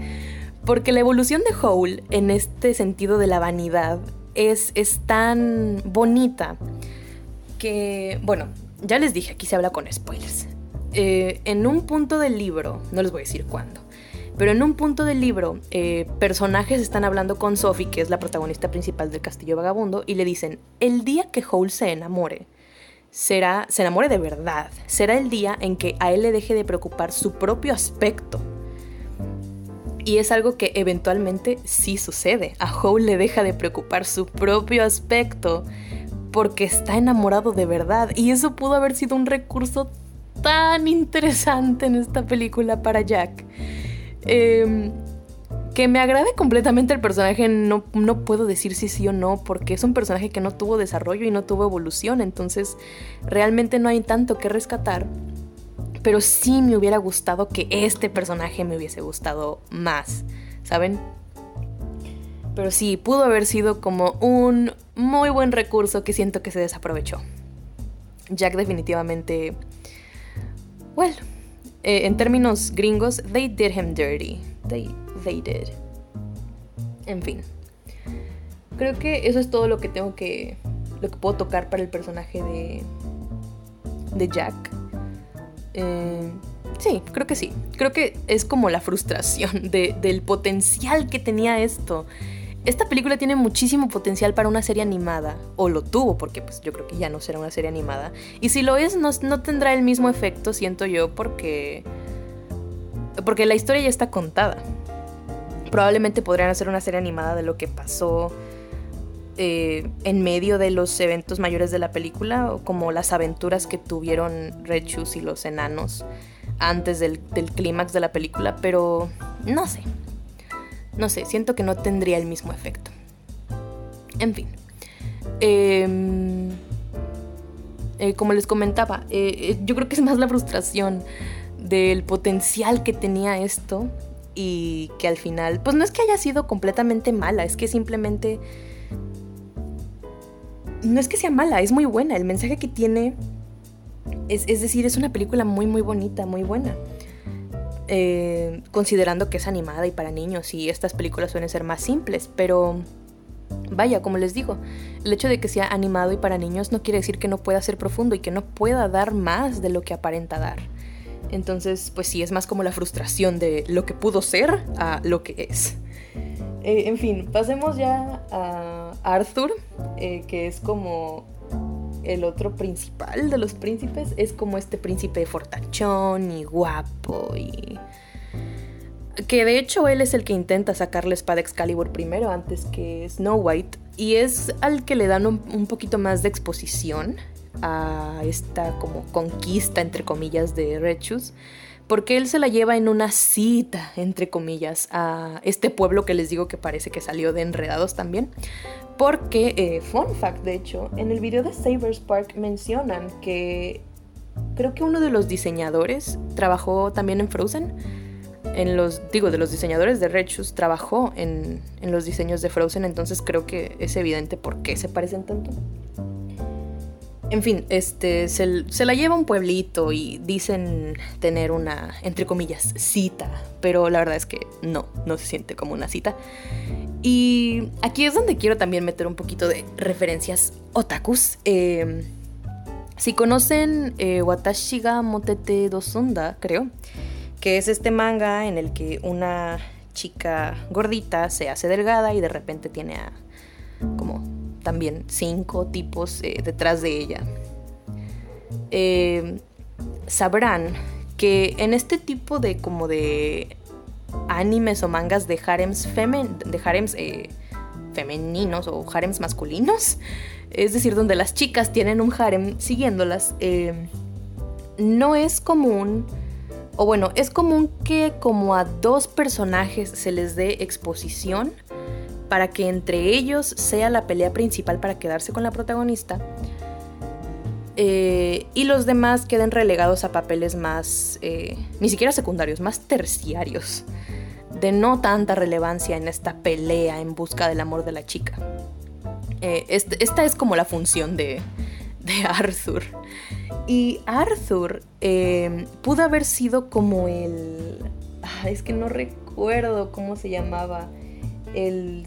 Porque la evolución de Howl en este sentido de la vanidad es, es tan bonita que, bueno, ya les dije, aquí se habla con spoilers. Eh, en un punto del libro, no les voy a decir cuándo, pero en un punto del libro, eh, personajes están hablando con Sophie, que es la protagonista principal del Castillo Vagabundo, y le dicen, el día que Howl se enamore, será, se enamore de verdad, será el día en que a él le deje de preocupar su propio aspecto. Y es algo que eventualmente sí sucede. A Howl le deja de preocupar su propio aspecto porque está enamorado de verdad. Y eso pudo haber sido un recurso tan interesante en esta película para Jack. Em, que me agrade completamente el personaje, no, no puedo decir si sí o no, porque es un personaje que no tuvo desarrollo y no tuvo evolución, entonces realmente no hay tanto que rescatar. Pero sí me hubiera gustado que este personaje me hubiese gustado más, ¿saben? Pero sí, pudo haber sido como un muy buen recurso que siento que se desaprovechó. Jack definitivamente... Well, eh, en términos gringos, they did him dirty. They, they did. En fin. Creo que eso es todo lo que tengo que. lo que puedo tocar para el personaje de. de Jack. Eh, sí, creo que sí. Creo que es como la frustración de, del potencial que tenía esto. Esta película tiene muchísimo potencial para una serie animada, o lo tuvo, porque pues yo creo que ya no será una serie animada. Y si lo es, no, no tendrá el mismo efecto, siento yo, porque... Porque la historia ya está contada. Probablemente podrían hacer una serie animada de lo que pasó eh, en medio de los eventos mayores de la película, o como las aventuras que tuvieron Red Shoes y los enanos antes del, del clímax de la película, pero no sé, no sé, siento que no tendría el mismo efecto. En fin. Em, eh, como les comentaba, eh, eh, yo creo que es más la frustración del potencial que tenía esto y que al final, pues no es que haya sido completamente mala, es que simplemente... No es que sea mala, es muy buena. El mensaje que tiene es, es decir, es una película muy, muy bonita, muy buena. Eh, considerando que es animada y para niños y estas películas suelen ser más simples, pero vaya, como les digo, el hecho de que sea animado y para niños no quiere decir que no pueda ser profundo y que no pueda dar más de lo que aparenta dar. Entonces, pues sí, es más como la frustración de lo que pudo ser a lo que es. Eh, en fin, pasemos ya a Arthur, eh, que es como el otro principal de los príncipes es como este príncipe fortachón y guapo y... Que de hecho él es el que intenta sacar la espada Excalibur primero antes que Snow White y es al que le dan un, poquito más de exposición a esta como conquista entre comillas de Red porque él se la lleva en una cita, entre comillas, a este pueblo que les digo que parece que salió de enredados también. Porque, eh, fun fact, de hecho, en el video de Savers Park mencionan que creo que uno de los diseñadores trabajó también en Frozen. En los, digo, de los diseñadores de Red Shoes trabajó en, en los diseños de Frozen, entonces creo que es evidente por qué se parecen tanto. En fin, este, se, la lleva a un pueblito y dicen tener una, entre comillas, cita, pero la verdad es que no, no se siente como una cita. Y aquí es donde quiero también meter un poquito de referencias otakus. Em, si conocen eh, Watashi Motete Dosunda, creo, que es este manga en el que una chica gordita se hace delgada y de repente tiene a como también cinco tipos eh, detrás de ella. Em, sabrán que en este tipo de como de animes o mangas de harems, de harems eh, femeninos o harems masculinos, es decir, donde las chicas tienen un harem siguiéndolas, eh, no es común o bueno, es común que como a dos personajes se les dé exposición para que entre ellos sea la pelea principal para quedarse con la protagonista. Eh, y los demás queden relegados a papeles más, eh, ni siquiera secundarios, más terciarios, de no tanta relevancia en esta pelea en busca del amor de la chica. Eh, este, esta es como la función de, de Arthur. Y Arthur pudo haber sido como el... es que no recuerdo cómo se llamaba el,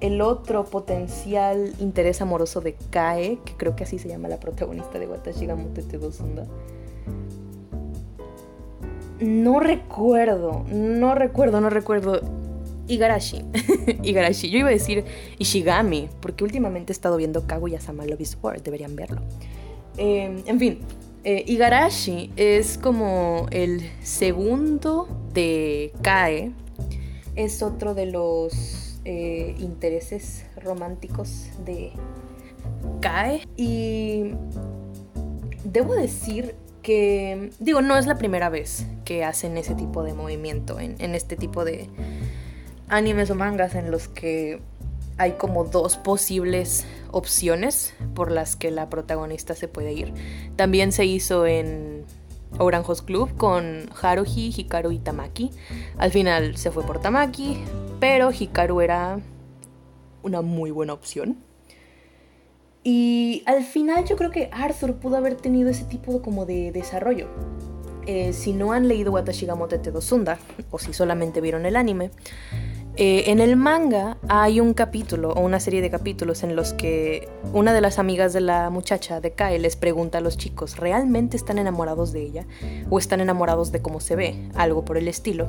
el, otro potencial interés amoroso de Kae, que creo que así se llama la protagonista de Watashi ga Motete. No recuerdo, no recuerdo, no recuerdo. Igarashi. Igarashi. Yo iba a decir Ishigami, porque últimamente he estado viendo Kaguya-sama Love is War, deberían verlo. Em, en fin, eh, Igarashi es como el segundo de Kae, es otro de los eh, intereses románticos de Kae. Y debo decir que, digo, no es la primera vez que hacen ese tipo de movimiento en, en este tipo de animes o mangas en los que hay como dos posibles opciones por las que la protagonista se puede ir. También se hizo en Oranjos Club con Haruhi, Hikaru y Tamaki. Al final se fue por Tamaki, pero Hikaru era una muy buena opción. Y al final yo creo que Arthur pudo haber tenido ese tipo como de desarrollo. Eh, si no han leído Watashi ga Motete Dosunda, o si solamente vieron el anime, eh, en el manga hay un capítulo o una serie de capítulos en los que una de las amigas de la muchacha de Kae les pregunta a los chicos, ¿realmente están enamorados de ella? ¿O están enamorados de cómo se ve? Algo por el estilo.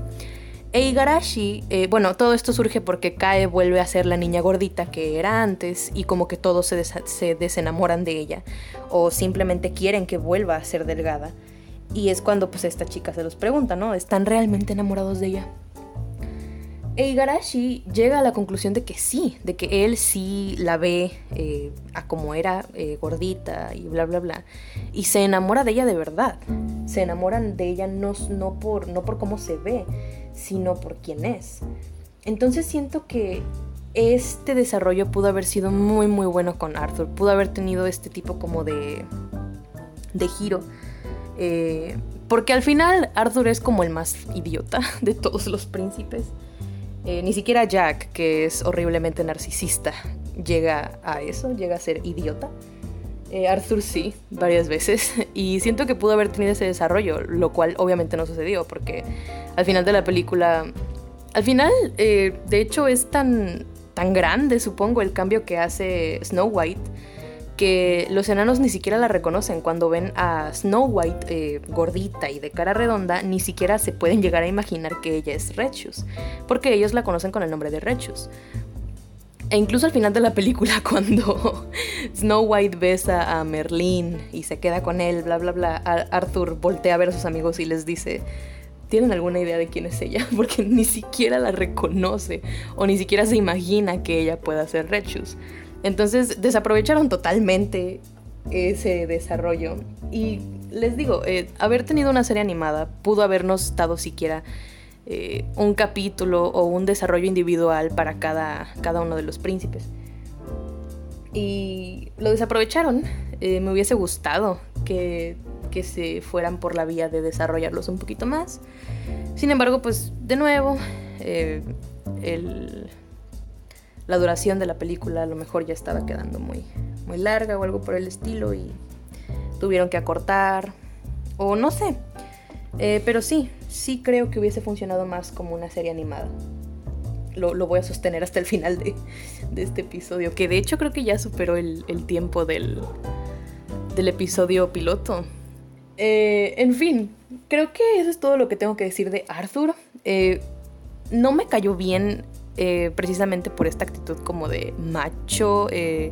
E Igarashi, eh, bueno, todo esto surge porque Kae vuelve a ser la niña gordita que era antes y como que todos se, se desenamoran de ella o simplemente quieren que vuelva a ser delgada. Y es cuando pues esta chica se los pregunta, ¿no? ¿Están realmente enamorados de ella? E Igarashi llega a la conclusión de que sí, de que él sí la ve eh, a como era eh, gordita y bla bla bla. Y se enamora de ella de verdad. Se enamoran de ella no, no, por, no por cómo se ve, sino por quién es. Entonces siento que este desarrollo pudo haber sido muy muy bueno con Arthur. Pudo haber tenido este tipo como de, de giro. Eh, porque al final Arthur es como el más idiota de todos los príncipes. Eh, ni siquiera Jack, que es horriblemente narcisista, llega a eso, llega a ser idiota. Eh, Arthur sí, varias veces. Y siento que pudo haber tenido ese desarrollo, lo cual obviamente no sucedió, porque al final de la película... Al final, eh, de hecho, es tan, tan grande, supongo, el cambio que hace Snow White los enanos ni siquiera la reconocen. Cuando ven a Snow White eh, gordita y de cara redonda, ni siquiera se pueden llegar a imaginar que ella es Rechus, porque ellos la conocen con el nombre de Rechus. E incluso al final de la película, cuando Snow White besa a Merlín y se queda con él, bla, bla, bla, Arthur voltea a ver a sus amigos y les dice, ¿tienen alguna idea de quién es ella? Porque ni siquiera la reconoce o ni siquiera se imagina que ella pueda ser Rechus. Entonces desaprovecharon totalmente ese desarrollo. Y les digo, eh, haber tenido una serie animada pudo habernos dado siquiera eh, un capítulo o un desarrollo individual para cada, cada uno de los príncipes. Y lo desaprovecharon. Eh, me hubiese gustado que, que se fueran por la vía de desarrollarlos un poquito más. Sin embargo, pues de nuevo, el la duración de la película a lo mejor ya estaba quedando muy, muy larga o algo por el estilo y tuvieron que acortar o no sé. Eh, pero sí, sí creo que hubiese funcionado más como una serie animada. Lo, voy a sostener hasta el final de, este episodio, que de hecho creo que ya superó el, tiempo del, del episodio piloto. Eh, en fin, creo que eso es todo lo que tengo que decir de Arthur. Eh, no me cayó bien eh, precisamente por esta actitud como de macho, eh,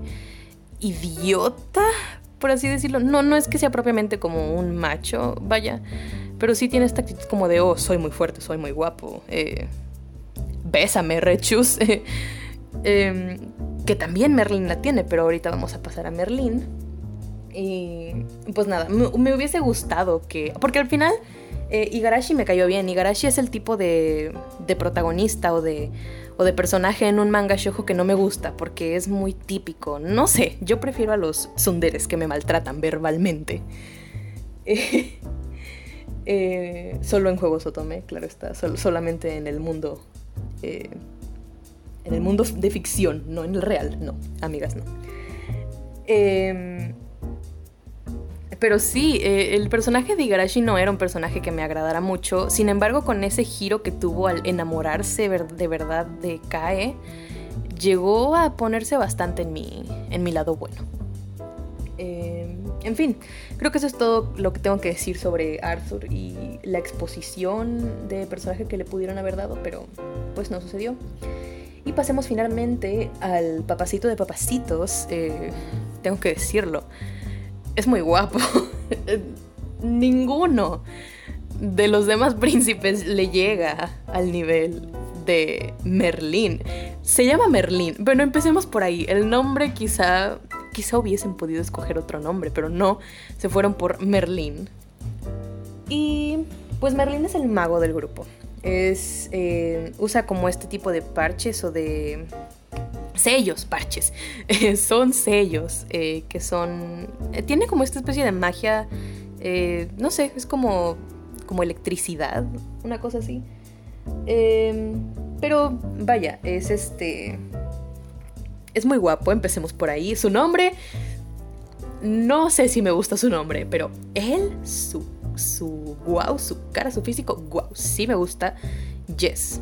idiota, por así decirlo. No, no es que sea propiamente como un macho, vaya, pero sí tiene esta actitud como de, oh, soy muy fuerte, soy muy guapo, eh, bésame, rechus. Em, que también Merlin la tiene, pero ahorita vamos a pasar a Merlin. Y pues nada, me, hubiese gustado que, porque al final Eh, Igarashi me cayó bien. Igarashi es el tipo de, de protagonista o de, o de personaje en un manga shoujo que no me gusta porque es muy típico. No sé, yo prefiero a los sunderes que me maltratan verbalmente. Eh, solo en juegos Otome, claro está, solamente en el mundo eh, en el mundo de ficción, no en el real, no, amigas, no. Em, pero sí, eh, el personaje de Igarashi no era un personaje que me agradara mucho. Sin embargo, con ese giro que tuvo al enamorarse de verdad de Kae, llegó a ponerse bastante en mi, en mi lado bueno. Em, en fin, creo que eso es todo lo que tengo que decir sobre Arthur y la exposición de personaje que le pudieron haber dado, pero pues no sucedió. Y pasemos finalmente al papacito de papacitos. Eh, tengo que decirlo. Es muy guapo. Ninguno de los demás príncipes le llega al nivel de Merlín. Se llama Merlín. Bueno, empecemos por ahí. El nombre quizá, quizá hubiesen podido escoger otro nombre, pero no. Se fueron por Merlín. Y pues Merlín es el mago del grupo es eh, usa como este tipo de parches o de sellos, parches. son sellos eh, que son... Eh, tiene como esta especie de magia, no sé, es como, como electricidad, una cosa así. Em, pero vaya, es este... Es muy guapo, empecemos por ahí. Su nombre... No sé si me gusta su nombre, pero él, su su wow, su cara, su físico, wow, sí me gusta. Yes.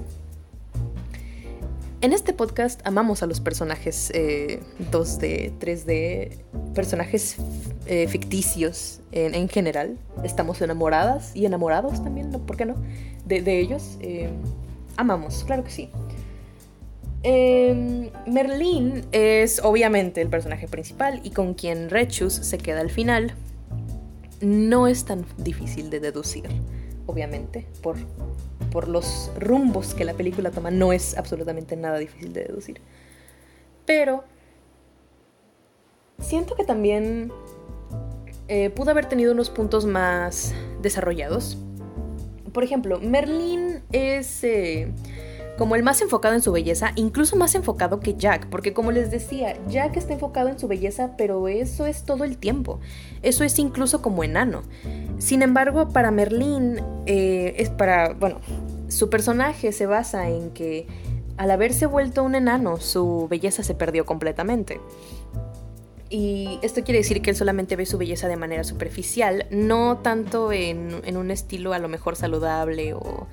En este podcast amamos a los personajes 2D, eh, 3D, personajes eh, ficticios en, general. Estamos enamoradas y enamorados también. ¿por qué no? De, ellos. Eh, amamos, claro que sí. Em, Merlín es obviamente el personaje principal y con quien Rechus se queda al final no es tan difícil de deducir, obviamente, por, por los rumbos que la película toma, no es absolutamente nada difícil de deducir. Pero siento que también eh, pudo haber tenido unos puntos más desarrollados. Por ejemplo, Merlin es... Eh, como el más enfocado en su belleza, incluso más enfocado que Jack, porque como les decía, Jack está enfocado en su belleza, pero eso es todo el tiempo, eso es incluso como enano. Sin embargo, para Merlín, eh, es para, bueno, su personaje se basa en que al haberse vuelto un enano, su belleza se perdió completamente. Y esto quiere decir que él solamente ve su belleza de manera superficial, no tanto en, en un estilo a lo mejor saludable o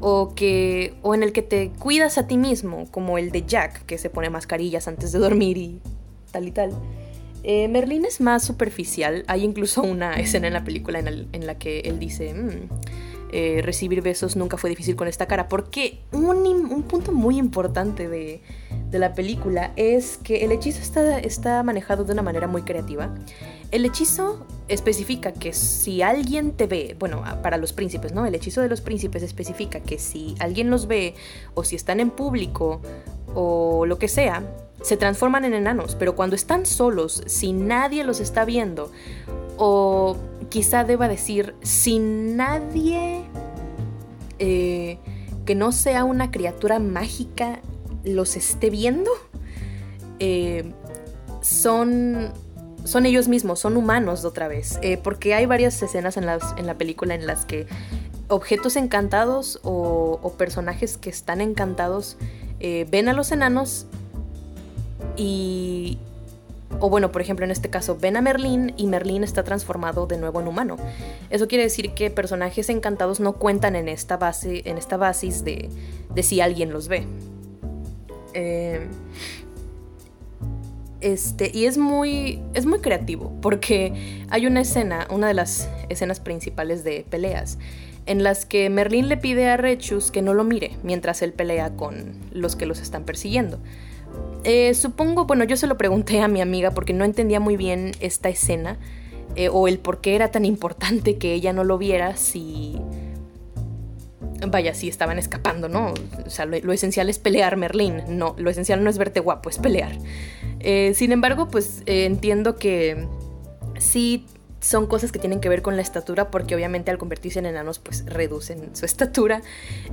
o, que, o en el que te cuidas a ti mismo, como el de Jack, que se pone mascarillas antes de dormir y tal y tal. Eh, Merlín es más superficial. Hay incluso una escena en la película en, la que él dice, mm, eh, recibir besos nunca fue difícil con esta cara. Porque un, punto muy importante de, de, la película es que el hechizo está, está manejado de una manera muy creativa. El hechizo especifica que si alguien te ve, bueno, para los príncipes, ¿no? El hechizo de los príncipes especifica que si alguien los ve o si están en público o lo que sea, se transforman en enanos, pero cuando están solos, si nadie los está viendo, o quizá deba decir, si nadie eh, que no sea una criatura mágica los esté viendo, eh, son son ellos mismos, son humanos de otra vez. Eh, porque hay varias escenas en, en, la película en las que objetos encantados o, personajes que están encantados eh, ven a los enanos y... O bueno, por ejemplo, en este caso, ven a Merlín y Merlín está transformado de nuevo en humano. Eso quiere decir que personajes encantados no cuentan en esta base, en esta basis de, de si alguien los ve. Eh, este, y es muy, es muy creativo, porque hay una escena, una de las escenas principales de peleas, en las que Merlín le pide a Rechus que no lo mire mientras él pelea con los que los están persiguiendo. Eh, supongo, bueno, yo se lo pregunté a mi amiga porque no entendía muy bien esta escena eh, o el por qué era tan importante que ella no lo viera si... Vaya, si estaban escapando, ¿no? O sea, lo, lo esencial es pelear, Merlín. No, lo esencial no es verte guapo, es pelear. Eh, sin embargo, pues eh, entiendo que sí, son cosas que tienen que ver con la estatura porque obviamente al convertirse en enanos pues reducen su estatura.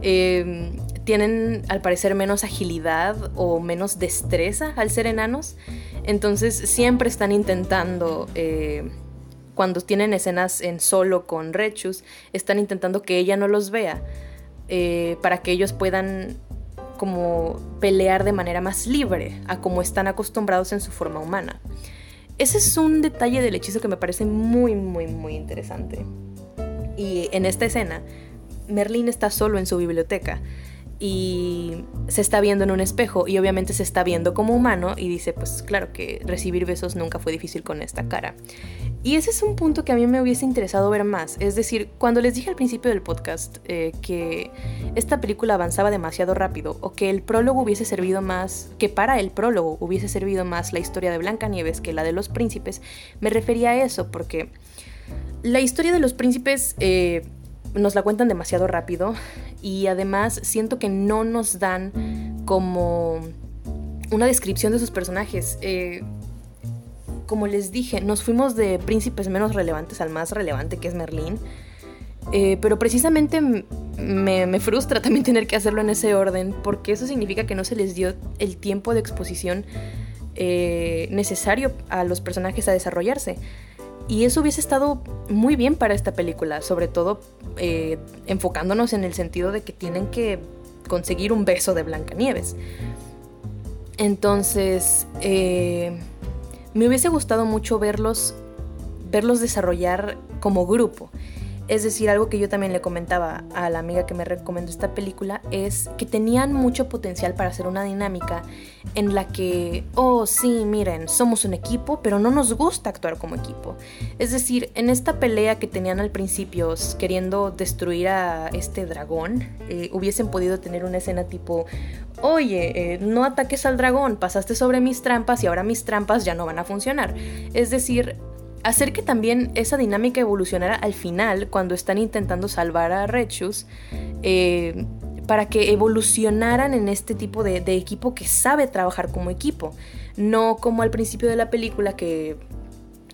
Em, tienen al parecer menos agilidad o menos destreza al ser enanos. Entonces siempre están intentando... Eh, cuando tienen escenas en solo con Rechus, están intentando que ella no los vea eh, para que ellos puedan como pelear de manera más libre a como están acostumbrados en su forma humana. Ese es un detalle del hechizo que me parece muy, muy, muy interesante. Y en esta escena, Merlín está solo en su biblioteca y se está viendo en un espejo y obviamente se está viendo como humano y dice, pues claro que recibir besos nunca fue difícil con esta cara. Y ese es un punto que a mí me hubiese interesado ver más. Es decir, cuando les dije al principio del podcast eh, que esta película avanzaba demasiado rápido o que el prólogo hubiese servido más, que para el prólogo hubiese servido más la historia de Blancanieves que la de los príncipes, me refería a eso porque la historia de los príncipes eh, nos la cuentan demasiado rápido y además siento que no nos dan como una descripción de sus personajes. Eh, como les dije, nos fuimos de príncipes menos relevantes al más relevante, que es Merlín. Eh, pero precisamente me, frustra también tener que hacerlo en ese orden, porque eso significa que no se les dio el tiempo de exposición eh, necesario a los personajes a desarrollarse. Y eso hubiese estado muy bien para esta película, sobre todo eh, enfocándonos en el sentido de que tienen que conseguir un beso de Blancanieves. Entonces, me hubiese gustado mucho verlos, verlos desarrollar como grupo. Es decir, algo que yo también le comentaba a la amiga que me recomendó esta película es que tenían mucho potencial para hacer una dinámica en la que, oh sí, miren, somos un equipo, pero no nos gusta actuar como equipo. Es decir, en esta pelea que tenían al principio queriendo destruir a este dragón, eh, hubiesen podido tener una escena tipo, oye, eh, no ataques al dragón, pasaste sobre mis trampas y ahora mis trampas ya no van a funcionar. Es decir, hacer que también esa dinámica evolucionara al final cuando están intentando salvar a Rechus eh, para que evolucionaran en este tipo de, equipo que sabe trabajar como equipo, no como al principio de la película que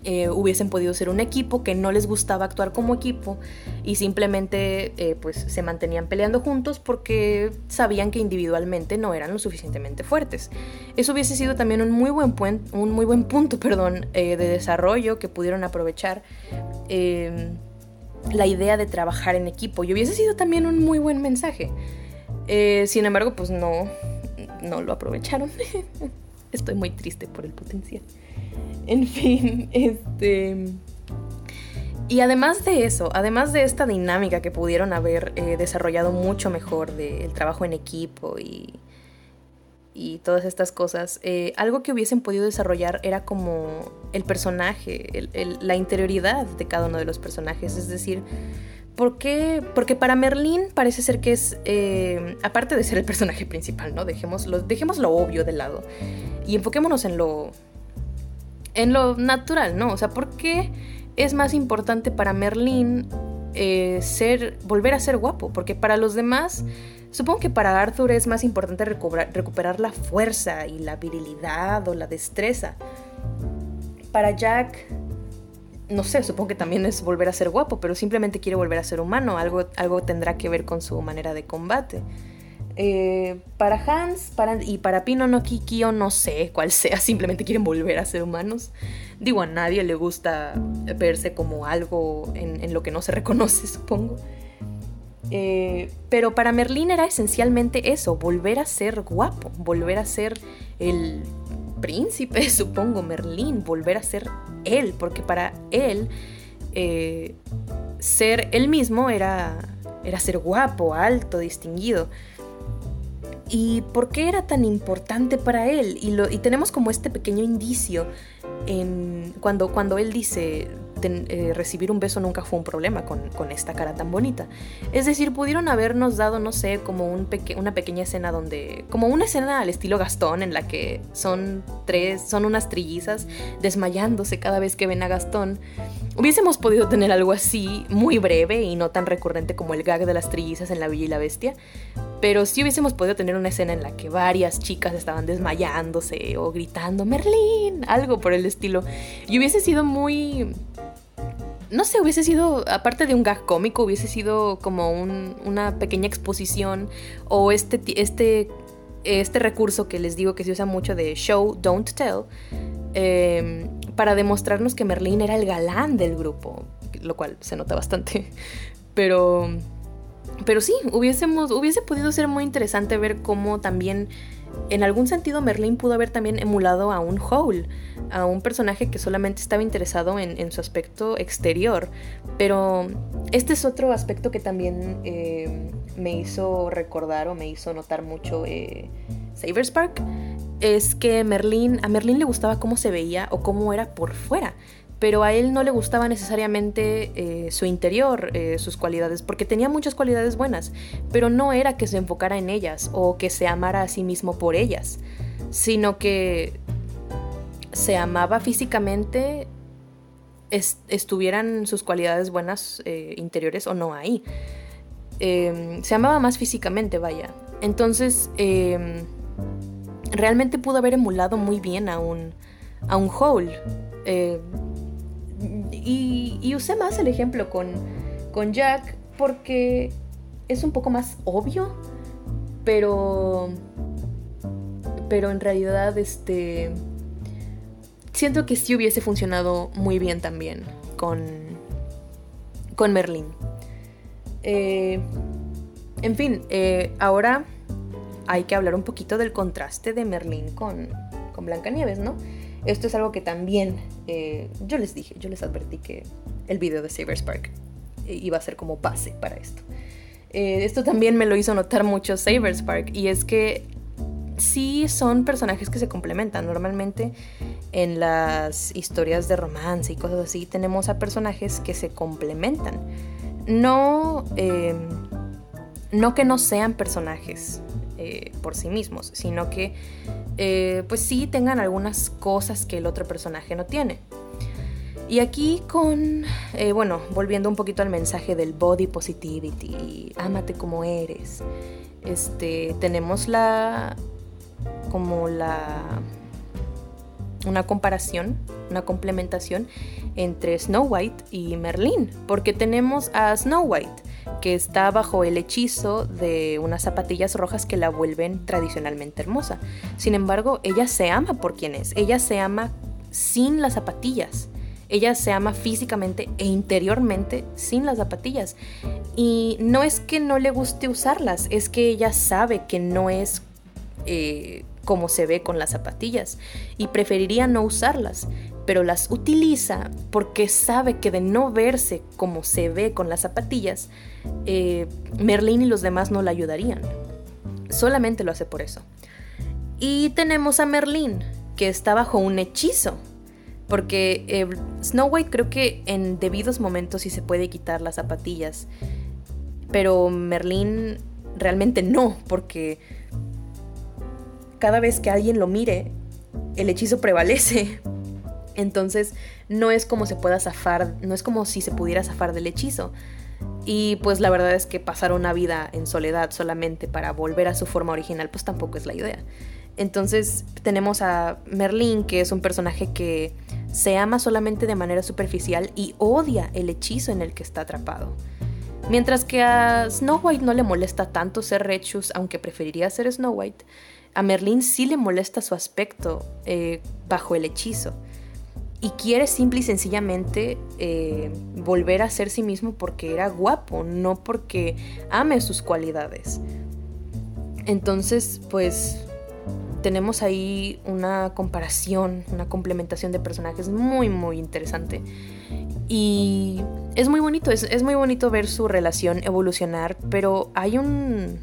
eh, hubiesen podido ser un equipo, que no les gustaba actuar como equipo y simplemente eh, pues se mantenían peleando juntos porque sabían que individualmente no eran lo suficientemente fuertes. Eso hubiese sido también un muy buen, punto eh, de desarrollo que pudieron aprovechar em, la idea de trabajar en equipo y hubiese sido también un muy buen mensaje. sin embargo, pues no, no lo aprovecharon. Estoy muy triste por el potencial. En fin, este... Y además de eso, además de esta dinámica que pudieron haber eh, desarrollado mucho mejor del trabajo en equipo y, y todas estas cosas, eh, algo que hubiesen podido desarrollar era como el personaje, la interioridad de cada uno de los personajes. Es decir, ¿por qué? Porque para Merlín parece ser que es, eh, aparte de ser el personaje principal, ¿no? Dejemos lo, dejemos lo obvio de lado y enfoquémonos en lo, en lo natural, ¿no? O sea, ¿por qué es más importante para Merlín eh, ser, volver a ser guapo? Porque para los demás, supongo que para Arthur es más importante recuperar, la fuerza y la virilidad o la destreza. Para Jack, no sé, supongo que también es volver a ser guapo, pero simplemente quiere volver a ser humano, algo, algo tendrá que ver con su manera de combate. Eh, para Hans y para Pino no Kikio no sé cuál sea, simplemente quieren volver a ser humanos. Digo, a nadie le gusta verse como algo en, lo que no se reconoce, supongo. Eh, pero para Merlín era esencialmente eso, volver a ser guapo, volver a ser el príncipe, supongo, Merlín, volver a ser él, porque para él eh, ser él mismo era, era ser guapo, alto, distinguido. ¿Y por qué era tan importante para él? Y, lo, y tenemos como este pequeño indicio en, cuando, cuando él dice, eh, recibir un beso nunca fue un problema con, esta cara tan bonita. Es decir, pudieron habernos dado, no sé, como un una pequeña escena donde, como una escena al estilo Gastón, en la que son tres, son unas trillizas desmayándose cada vez que ven a Gastón. Hubiésemos podido tener algo así, muy breve y no tan recurrente como el gag de las trillizas en La Villa y la Bestia, pero sí hubiésemos podido tener una escena en la que varias chicas estaban desmayándose o gritando Merlín, algo por el estilo. Y hubiese sido muy no sé, hubiese sido, aparte de un gag cómico, hubiese sido como una pequeña exposición o este, este, este recurso que les digo que se usa mucho de show, don't tell, em, para demostrarnos que Merlín era el galán del grupo, lo cual se nota bastante. Pero, pero sí, hubiésemos, hubiese podido ser muy interesante ver cómo también en algún sentido Merlín pudo haber también emulado a un Howl, a un personaje que solamente estaba interesado en, su aspecto exterior. Pero este es otro aspecto que también eh, me hizo recordar o me hizo notar mucho eh, Spark. Es que Merlín, a Merlín le gustaba cómo se veía o cómo era por fuera pero a él no le gustaba necesariamente eh, su interior, eh, sus cualidades, porque tenía muchas cualidades buenas, pero no era que se enfocara en ellas o que se amara a sí mismo por ellas, sino que se amaba físicamente, estuvieran sus cualidades buenas eh, interiores o no ahí. Em, se amaba más físicamente, vaya. Entonces, em, realmente pudo haber emulado muy bien a un, a un Hole y, usé más el ejemplo con, con Jack porque es un poco más obvio, pero. Pero en realidad, este. Siento que sí hubiese funcionado muy bien también con. con Merlín. Eh, en fin, eh, ahora hay que hablar un poquito del contraste de Merlín con, con Blancanieves, ¿no? Esto es algo que también eh, yo les dije, yo les advertí que el video de Saber Spark iba a ser como base para esto. Eh, esto también me lo hizo notar mucho Saber Spark y es que sí son personajes que se complementan. Normalmente en las historias de romance y cosas así tenemos a personajes que se complementan. No, eh, no que no sean personajes, eh, por sí mismos, sino que eh, pues sí tengan algunas cosas que el otro personaje no tiene. Y aquí con, eh, bueno, volviendo un poquito al mensaje del body positivity, ámate como eres, este, tenemos la, como la, una comparación, una complementación entre Snow White y Merlín, porque tenemos a Snow White, que está bajo el hechizo de unas zapatillas rojas que la vuelven tradicionalmente hermosa. Sin embargo, ella se ama por quien es, ella se ama sin las zapatillas. Ella se ama físicamente e interiormente sin las zapatillas. Y no es que no le guste usarlas, es que ella sabe que no es eh, como se ve con las zapatillas y preferiría no usarlas pero las utiliza porque sabe que de no verse como se ve con las zapatillas, eh, Merlín y los demás no la ayudarían. Solamente lo hace por eso. Y tenemos a Merlín, que está bajo un hechizo. Porque eh, Snow White creo que en debidos momentos sí se puede quitar las zapatillas. Pero Merlín realmente no, porque cada vez que alguien lo mire, el hechizo prevalece. Entonces no es como se pueda zafar, no es como si se pudiera zafar del hechizo. Y pues la verdad es que pasar una vida en soledad solamente para volver a su forma original, pues tampoco es la idea. Entonces tenemos a Merlín, que es un personaje que se ama solamente de manera superficial y odia el hechizo en el que está atrapado. Mientras que a Snow White no le molesta tanto ser Rechus, aunque preferiría ser Snow White, a Merlín sí le molesta su aspecto eh, bajo el hechizo y quiere simple y sencillamente eh, volver a ser sí mismo porque era guapo, no porque ame sus cualidades. Entonces, pues tenemos ahí una comparación, una complementación de personajes muy, muy interesante. Y es muy bonito, es, es muy bonito ver su relación evolucionar, pero hay un...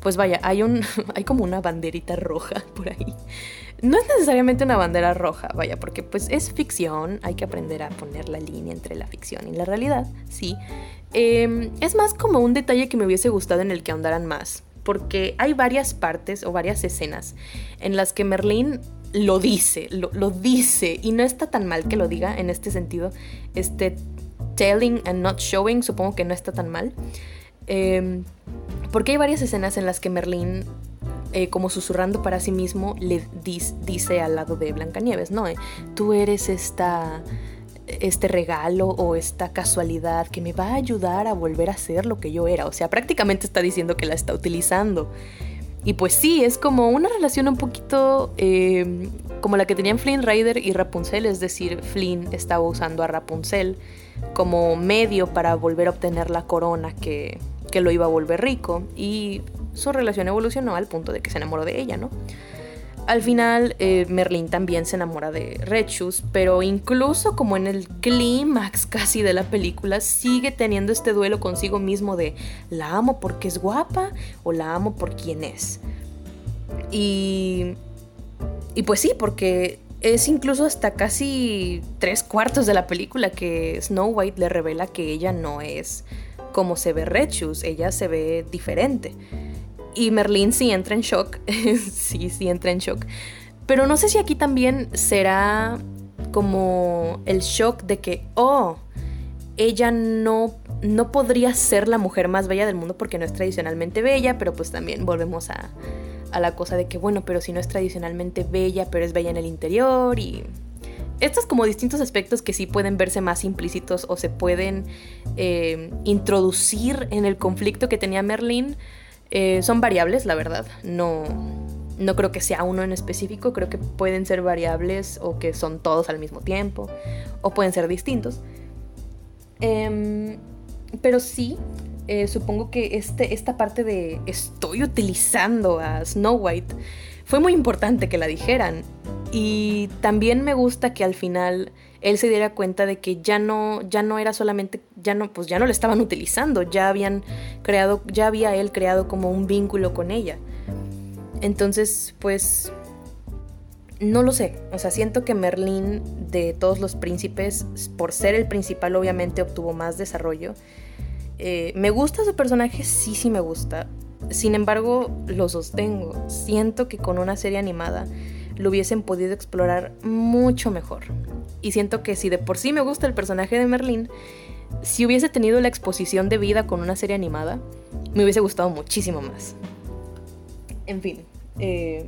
Pues vaya, hay un... hay como una banderita roja por ahí no es necesariamente una bandera roja, vaya, porque pues es ficción, hay que aprender a poner la línea entre la ficción y la realidad, sí. Em, es más como un detalle que me hubiese gustado en el que ahondaran más, porque hay varias partes o varias escenas en las que Merlín lo dice, lo, dice, y no está tan mal que lo diga en este sentido, este telling and not showing, supongo que no está tan mal. Em, porque hay varias escenas en las que Merlín eh, como susurrando para sí mismo, le dice al lado de Blancanieves, ¿no? Eh, tú eres esta este regalo o esta casualidad que me va a ayudar a volver a ser lo que yo era. O sea, prácticamente está diciendo que la está utilizando. Y pues sí, es como una relación un poquito eh, como la que tenían Flynn Rider y Rapunzel, es decir, Flynn estaba usando a Rapunzel como medio para volver a obtener la corona que, que lo iba a volver rico y su relación evolucionó al punto de que se enamoró de ella, ¿no? Al final, eh, Merlín también se enamora de Rechus, pero incluso como en el clímax casi de la película, sigue teniendo este duelo consigo mismo de la amo porque es guapa o la amo por quien es. Y, y pues sí, porque es incluso hasta casi tres cuartos de la película que Snow White le revela que ella no es como se ve Rechus, ella se ve diferente. Y Merlín sí entra en shock, sí, sí entra en shock. Pero no sé si aquí también será como el shock de que, oh, ella no, no podría ser la mujer más bella del mundo porque no es tradicionalmente bella, pero pues también volvemos a, a la cosa de que, bueno, pero si no es tradicionalmente bella, pero es bella en el interior y estos como distintos aspectos que sí pueden verse más implícitos o se pueden eh, introducir en el conflicto que tenía Merlín eh, son variables, la verdad. No, no creo que sea uno en específico, creo que pueden ser variables o que son todos al mismo tiempo, o pueden ser distintos. Em, pero sí, eh, supongo que este, esta parte de estoy utilizando a Snow White fue muy importante que la dijeran. Y también me gusta que al final él se diera cuenta de que ya no, ya no era solamente, ya no, pues ya no le estaban utilizando, ya habían creado, ya había él creado como un vínculo con ella. Entonces, pues, no lo sé, o sea, siento que Merlín de todos los príncipes, por ser el principal, obviamente obtuvo más desarrollo. Eh, me gusta su personaje, sí, sí me gusta. Sin embargo, lo sostengo. Siento que con una serie animada lo hubiesen podido explorar mucho mejor. Y siento que si de por sí me gusta el personaje de Merlín, si hubiese tenido la exposición de vida con una serie animada, me hubiese gustado muchísimo más. En fin, eh,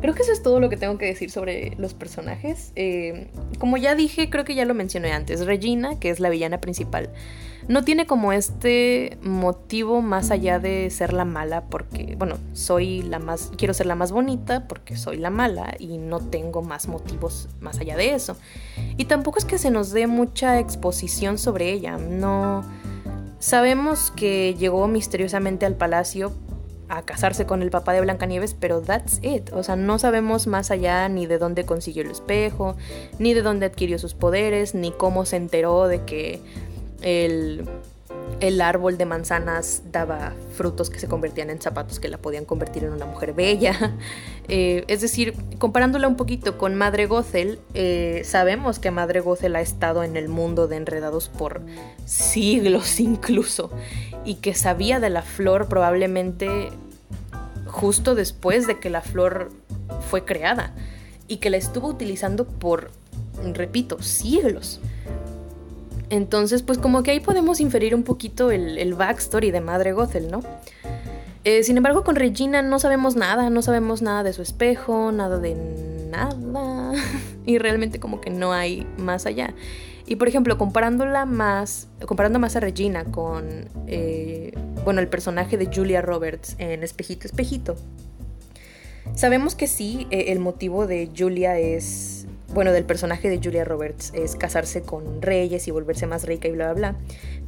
creo que eso es todo lo que tengo que decir sobre los personajes. Eh, como ya dije, creo que ya lo mencioné antes, Regina, que es la villana principal, no tiene como este motivo más allá de ser la mala porque, bueno, soy la más, quiero ser la más bonita porque soy la mala y no tengo más motivos más allá de eso. Y tampoco es que se nos dé mucha exposición sobre ella, no... Sabemos que llegó misteriosamente al palacio a casarse con el papá de Blancanieves, pero that's it. O sea, no sabemos más allá ni de dónde consiguió el espejo, ni de dónde adquirió sus poderes, ni cómo se enteró de que el, árbol de manzanas daba frutos que se convertían en zapatos que la podían convertir en una mujer bella. Eh, es decir, comparándola un poquito con Madre Gothel, eh, sabemos que Madre Gothel ha estado en el mundo de enredados por siglos incluso y que sabía de la flor probablemente justo después de que la flor fue creada y que la estuvo utilizando por, repito, siglos. Entonces, pues como que ahí podemos inferir un poquito el, backstory de Madre Gothel, ¿no? Eh, sin embargo, con Regina no sabemos nada, no sabemos nada de su espejo, nada de nada. y realmente como que no hay más allá. Y por ejemplo, comparándola más, comparando más a Regina con, eh, bueno, el personaje de Julia Roberts en Espejito, Espejito. Sabemos que sí, eh, el motivo de Julia es bueno, del personaje de Julia Roberts es casarse con reyes y volverse más rica y bla, bla, bla.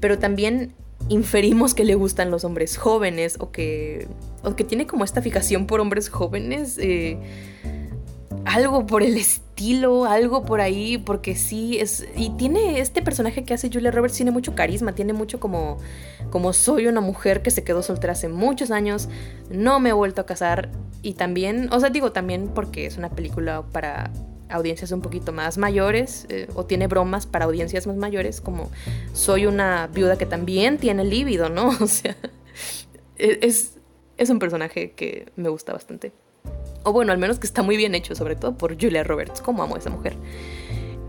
Pero también inferimos que le gustan los hombres jóvenes o que, o que tiene como esta fijación por hombres jóvenes. Eh, algo por el estilo, algo por ahí, porque sí es. Y tiene este personaje que hace Julia Roberts, tiene mucho carisma, tiene mucho como. Como soy una mujer que se quedó soltera hace muchos años, no me he vuelto a casar. Y también, o sea, digo también porque es una película para audiencias un poquito más mayores eh, o tiene bromas para audiencias más mayores como soy una viuda que también tiene líbido, ¿no? O sea, e-, es, es un personaje que me gusta bastante. O bueno, al menos que está muy bien hecho, sobre todo por Julia Roberts, como amo a esa mujer.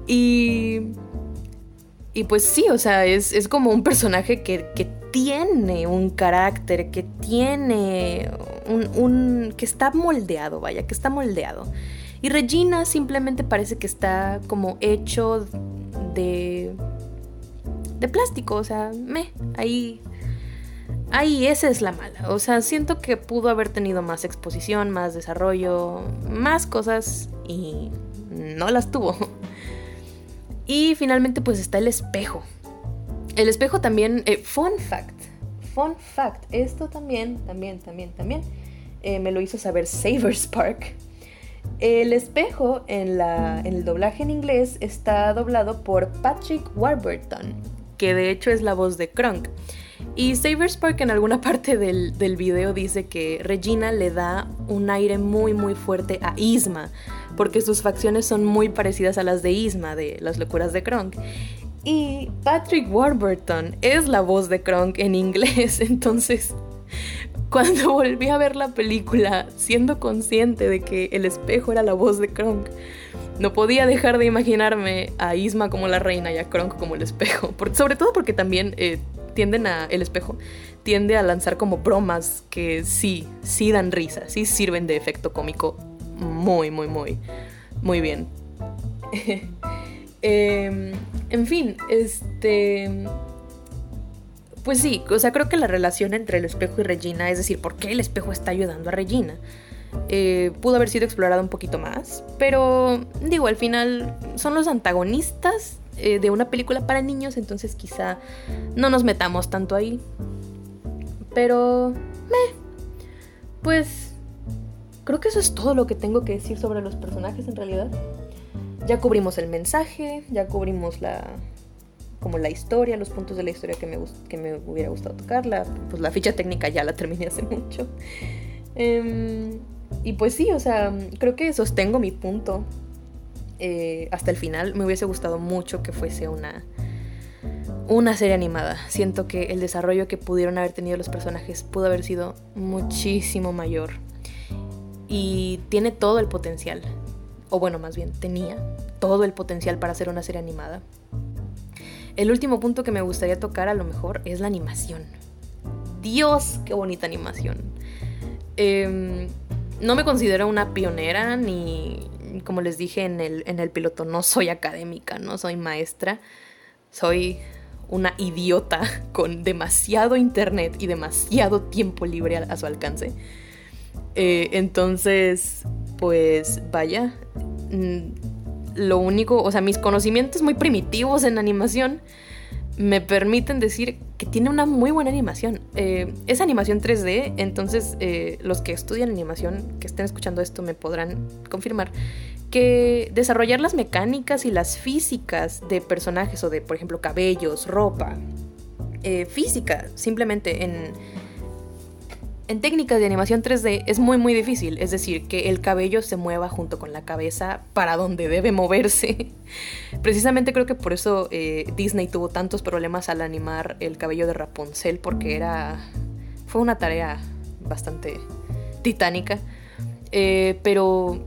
Y... Y pues sí, o sea, es, es como un personaje que, que, tiene un carácter, que tiene un, un... que está moldeado, vaya, que está moldeado. Y Regina simplemente parece que está como hecho de, de plástico, o sea, me, ahí, ahí esa es la mala. O sea, siento que pudo haber tenido más exposición, más desarrollo, más cosas y no las tuvo. Y finalmente pues está el espejo. El espejo también, eh, fun fact, fun fact, esto también, también, también, también, eh, me lo hizo saber Savers Park. El espejo en, la, en el doblaje en inglés está doblado por Patrick Warburton, que de hecho es la voz de Kronk. Y Savers Park en alguna parte del, del, video dice que Regina le da un aire muy muy fuerte a Isma, porque sus facciones son muy parecidas a las de Isma, de las locuras de Kronk. Y Patrick Warburton es la voz de Kronk en inglés, entonces cuando volví a ver la película, siendo consciente de que el espejo era la voz de Kronk, no podía dejar de imaginarme a Isma como la reina y a Kronk como el espejo. sobre todo porque también eh, tienden a. El espejo tiende a lanzar como bromas que sí, sí dan risa, sí sirven de efecto cómico muy, muy, muy, muy bien. Em, en fin, este... Pues sí, o sea, creo que la relación entre el espejo y Regina, es decir, ¿por qué el espejo está ayudando a Regina? Eh, pudo haber sido explorado un poquito más, pero digo, al final son los antagonistas eh, de una película para niños, entonces quizá no nos metamos tanto ahí. Pero, meh, pues creo que eso es todo lo que tengo que decir sobre los personajes en realidad. Ya cubrimos el mensaje, ya cubrimos la como la historia, los puntos de la historia que me, que me hubiera gustado tocar. La, pues la ficha técnica ya la terminé hace mucho. Em, y pues sí, o sea, creo que sostengo mi punto eh, hasta el final. Me hubiese gustado mucho que fuese una, una serie animada. Siento que el desarrollo que pudieron haber tenido los personajes pudo haber sido muchísimo mayor y tiene todo el potencial, o bueno, más bien tenía todo el potencial para hacer una serie animada. El último punto que me gustaría tocar a lo mejor es la animación. Dios, qué bonita animación. Em, no me considero una pionera ni, como les dije en el, en el piloto, no soy académica, no soy maestra. Soy una idiota con demasiado internet y demasiado tiempo libre a su alcance. Eh, entonces, pues vaya, mm, lo único, o sea, mis conocimientos muy primitivos en animación me permiten decir que tiene una muy buena animación. Eh, es animación 3D, entonces eh, los que estudian animación, que estén escuchando esto, me podrán confirmar que desarrollar las mecánicas y las físicas de personajes o de, por ejemplo, cabellos, ropa, física, simplemente en en técnicas de animación 3D es muy muy difícil, es decir, que el cabello se mueva junto con la cabeza para donde debe moverse. Precisamente creo que por eso eh, Disney tuvo tantos problemas al animar el cabello de Rapunzel, porque era... fue una tarea bastante titánica. Eh, pero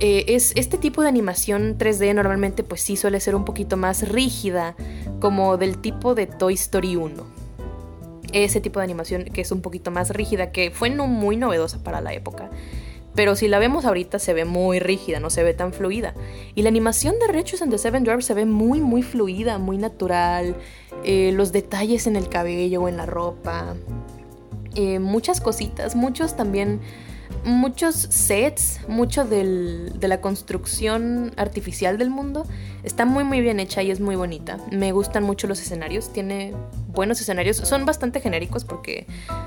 eh, es, este tipo de animación 3D normalmente pues sí suele ser un poquito más rígida, como del tipo de Toy Story 1 ese tipo de animación que es un poquito más rígida, que fue no muy novedosa para la época. Pero si la vemos ahorita se ve muy rígida, no se ve tan fluida. Y la animación de Rechus and the Seven Dwarfs se ve muy, muy fluida, muy natural. Eh, los detalles en el cabello o en la ropa. Eh, muchas cositas, muchos también muchos sets, mucho de la construcción artificial del mundo está muy muy bien hecha y es muy bonita. Me gustan mucho los escenarios, tiene buenos escenarios, son bastante genéricos porque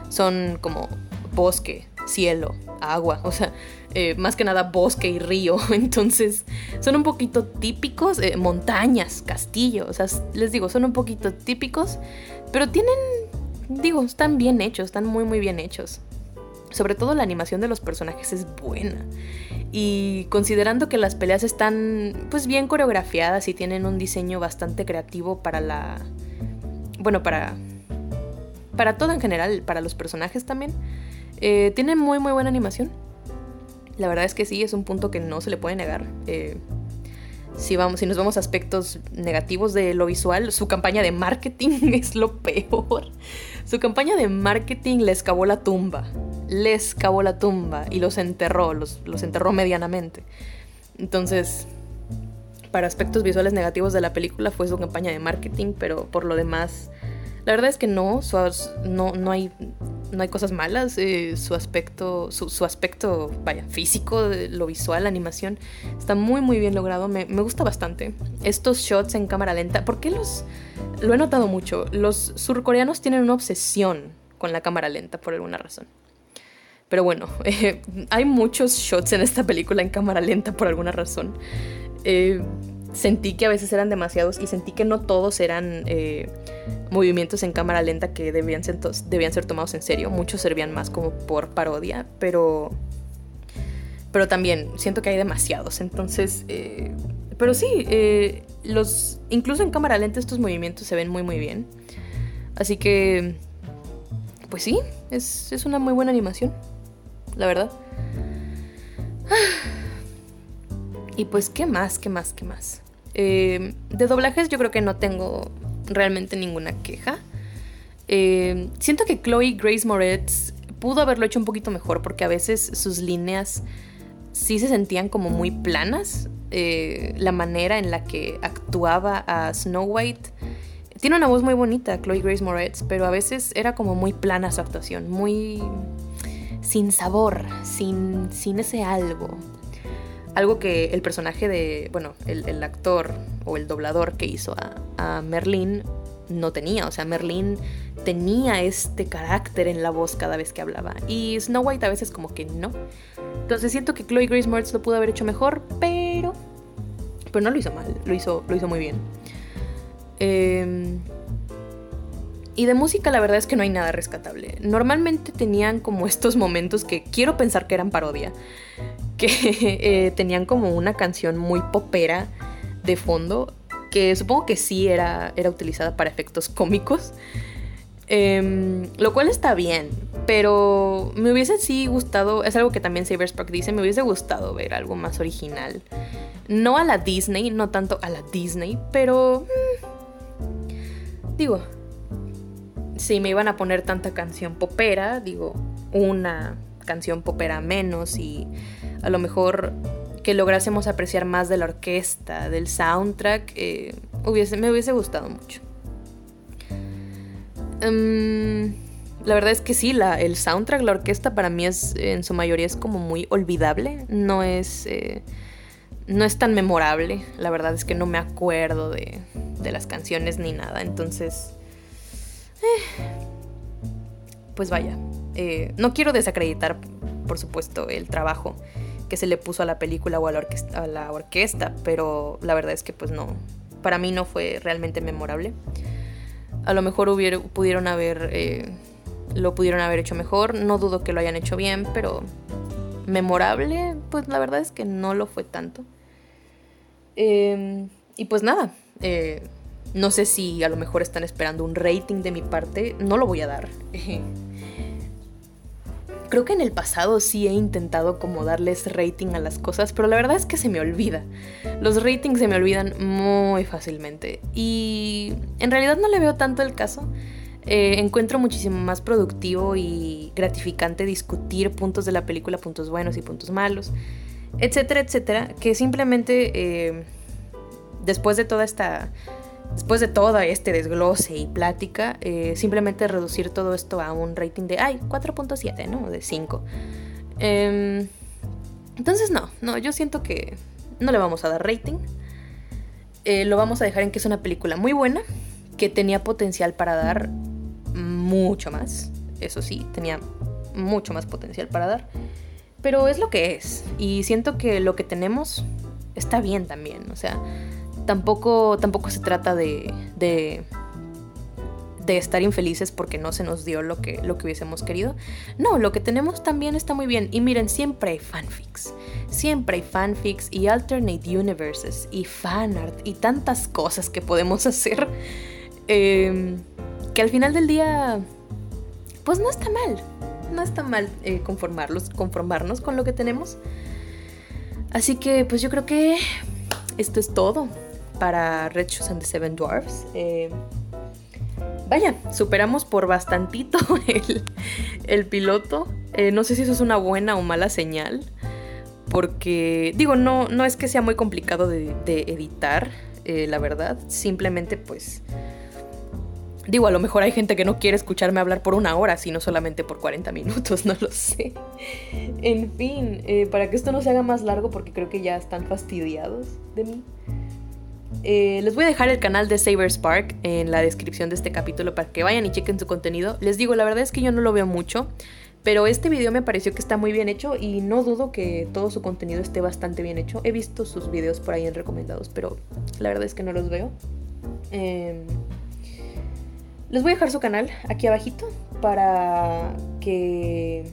son como bosque, cielo, agua, o sea, eh, más que nada bosque y río, entonces son un poquito típicos, eh, montañas, castillo, o sea, les digo, son un poquito típicos, pero tienen, digo, están bien hechos, están muy muy bien hechos. Sobre todo la animación de los personajes es buena. Y considerando que las peleas están pues bien coreografiadas y tienen un diseño bastante creativo para la... Bueno, para... Para todo en general, para los personajes también. Eh, tienen muy muy buena animación. La verdad es que sí, es un punto que no se le puede negar. Eh, si, vamos, si nos vamos a aspectos negativos de lo visual, su campaña de marketing es lo peor. Su campaña de marketing le excavó la tumba les cavó la tumba y los enterró, los, los enterró medianamente. Entonces, para aspectos visuales negativos de la película fue su campaña de marketing, pero por lo demás, la verdad es que no, no, no, hay, no hay cosas malas. Eh, su aspecto, su, aspecto, vaya, físico, lo visual, la animación, está muy, muy bien logrado. Me, me gusta bastante. Estos shots en cámara lenta, ¿por qué los.? Lo he notado mucho. Los surcoreanos tienen una obsesión con la cámara lenta por alguna razón. Pero bueno, eh, hay muchos shots en esta película en cámara lenta por alguna razón. Eh, sentí que a veces eran demasiados y sentí que no todos eran eh, movimientos en cámara lenta que debían ser, debían ser tomados en serio. Muchos servían más como por parodia, pero, pero también siento que hay demasiados. Entonces, pero sí, los, incluso en cámara lenta estos movimientos se ven muy muy bien. Así que, pues sí, es, es una muy buena animación la verdad. Y pues, ¿qué más? ¿Qué más? ¿Qué más? Eh, de doblajes yo creo que no tengo realmente ninguna queja. Eh, siento que Chloe Grace Moretz pudo haberlo hecho un poquito mejor porque a veces sus líneas sí se sentían como muy planas. Eh, la manera en la que actuaba a Snow White. Tiene una voz muy bonita, Chloe Grace Moretz, pero a veces era como muy plana su actuación, muy sin sabor, sin, sin ese algo. Algo que el personaje de, bueno, el, actor o el doblador que hizo a, Merlín no tenía. O sea, Merlín tenía este carácter en la voz cada vez que hablaba. Y Snow White a veces como que no. Entonces siento que Chloe Grace Moretz lo pudo haber hecho mejor, pero... Pero no lo hizo mal, lo hizo, lo hizo muy bien. Eh, y de música la verdad es que no hay nada rescatable. Normalmente tenían como estos momentos que quiero pensar que eran parodia. Que eh, tenían como una canción muy popera de fondo. Que supongo que sí era, era utilizada para efectos cómicos. Em, lo cual está bien. Pero me hubiese sí gustado. Es algo que también Saberspark dice. Me hubiese gustado ver algo más original. No a la Disney, no tanto a la Disney. Pero... Mm, digo, si me iban a poner tanta canción popera, digo, una canción popera menos y a lo mejor que lográsemos apreciar más de la orquesta, del soundtrack, eh, hubiese, me hubiese gustado mucho. Em, la verdad es que sí, la, el soundtrack, la orquesta para mí es en su mayoría es como muy olvidable, no es, eh, no es tan memorable, la verdad es que no me acuerdo de, de las canciones ni nada, entonces pues vaya, eh, no quiero desacreditar, por supuesto, el trabajo que se le puso a la película o a la orquesta, pero la verdad es que pues no, para mí no fue realmente memorable. A lo mejor pudieron haber, eh, lo pudieron haber hecho mejor, no dudo que lo hayan hecho bien, pero memorable, pues la verdad es que no lo fue tanto. Em, y pues nada, eh, no sé si a lo mejor están esperando un rating de mi parte. No lo voy a dar. Creo que en el pasado sí he intentado como darles rating a las cosas, pero la verdad es que se me olvida. Los ratings se me olvidan muy fácilmente. Y en realidad no le veo tanto el caso. Eh, encuentro muchísimo más productivo y gratificante discutir puntos de la película, puntos buenos y puntos malos, etcétera, etcétera, que simplemente eh, después de toda esta después de todo este desglose y plática, eh, simplemente reducir todo esto a un rating de, ay, 4.7, ¿no? De 5. Em, entonces, no, no, yo siento que no le vamos a dar rating. Eh, lo vamos a dejar en que es una película muy buena, que tenía potencial para dar mucho más. Eso sí, tenía mucho más potencial para dar. Pero es lo que es. Y siento que lo que tenemos está bien también. O sea, tampoco, tampoco se trata de, de, estar infelices porque no se nos dio lo que, lo que hubiésemos querido. No, lo que tenemos también está muy bien. Y miren, siempre hay fanfics. Siempre hay fanfics y alternate universes y fanart y tantas cosas que podemos hacer. Em, que al final del día, pues no está mal. No está mal eh, conformarlos, conformarnos con lo que tenemos. Así que pues yo creo que esto es todo para Red Shoes and the Seven Dwarfs. Eh, vaya, superamos por bastantito el, piloto. Eh, no sé si eso es una buena o mala señal. porque, digo, no, no es que sea muy complicado de, editar, eh, la verdad. Simplemente, pues. Digo, a lo mejor hay gente que no quiere escucharme hablar por una hora, sino solamente por 40 minutos, no lo sé. En fin, para que esto no se haga más largo, porque creo que ya están fastidiados de mí. Eh, les voy a dejar el canal de Saber Spark en la descripción de este capítulo para que vayan y chequen su contenido. Les digo, la verdad es que yo no lo veo mucho. Pero este video me pareció que está muy bien hecho y no dudo que todo su contenido esté bastante bien hecho. He visto sus videos por ahí en recomendados, pero la verdad es que no los veo. Em, les voy a dejar su canal aquí abajito para que,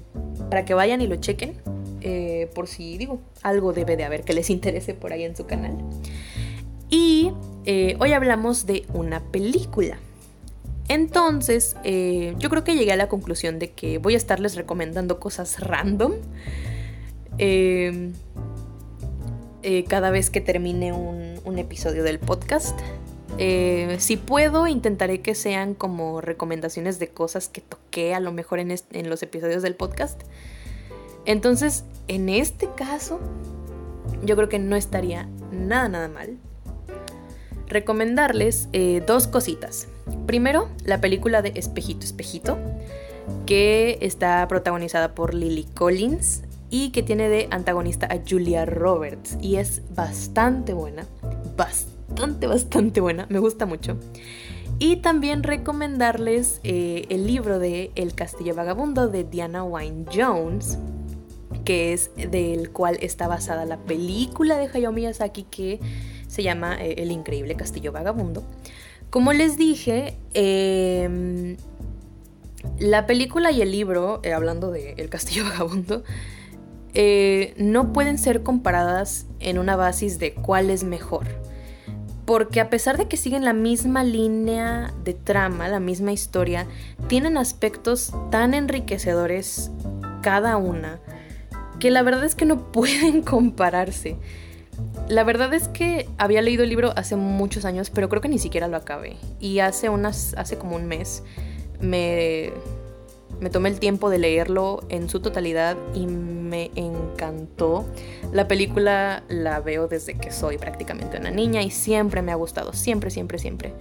para que vayan y lo chequen. Eh, por si digo, algo debe de haber que les interese por ahí en su canal. Y eh, hoy hablamos de una película. Entonces, eh, yo creo que llegué a la conclusión de que voy a estarles recomendando cosas random. Em, eh, cada vez que termine un, episodio del podcast. Si puedo, intentaré que sean como recomendaciones de cosas que toqué a lo mejor en, en los episodios del podcast. Entonces, en este caso, yo creo que no estaría nada, nada mal recomendarles dos cositas. Primero, la película de Espejito, Espejito, que está protagonizada por Lily Collins y que tiene de antagonista a Julia Roberts y es bastante buena, bastante, bastante buena, me gusta mucho. Y también recomendarles eh, el libro de El Castillo Vagabundo de Diana Wynne Jones, que es del cual está basada la película de Hayao Miyazaki que se llama eh, El Increíble Castillo Vagabundo. Como les dije, em, la película y el libro, eh, hablando de El Castillo Vagabundo, eh, no pueden ser comparadas en una basis de cuál es mejor. Porque a pesar de que siguen la misma línea de trama, la misma historia, tienen aspectos tan enriquecedores cada una que la verdad es que no pueden compararse. La verdad es que había leído el libro hace muchos años, pero creo que ni siquiera lo acabé. Y hace unas, hace como un mes, me, me tomé el tiempo de leerlo en su totalidad y me encantó. La película la veo desde que soy prácticamente una niña y siempre me ha gustado, siempre, siempre, siempre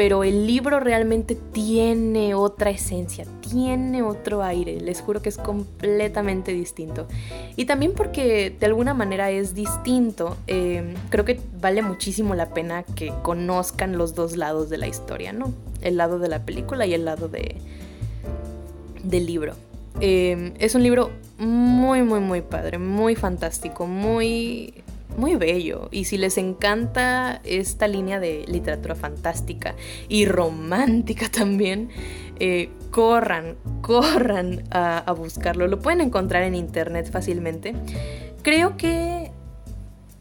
pero el libro realmente tiene otra esencia, tiene otro aire, les juro que es completamente distinto. Y también porque de alguna manera es distinto, em, creo que vale muchísimo la pena que conozcan los dos lados de la historia, ¿no? El lado de la película y el lado de, del libro. Em, es un libro muy, muy, muy padre, muy fantástico, muy muy bello. Y si les encanta esta línea de literatura fantástica y romántica también, eh, corran, corran a, buscarlo. Lo pueden encontrar en internet fácilmente. Creo que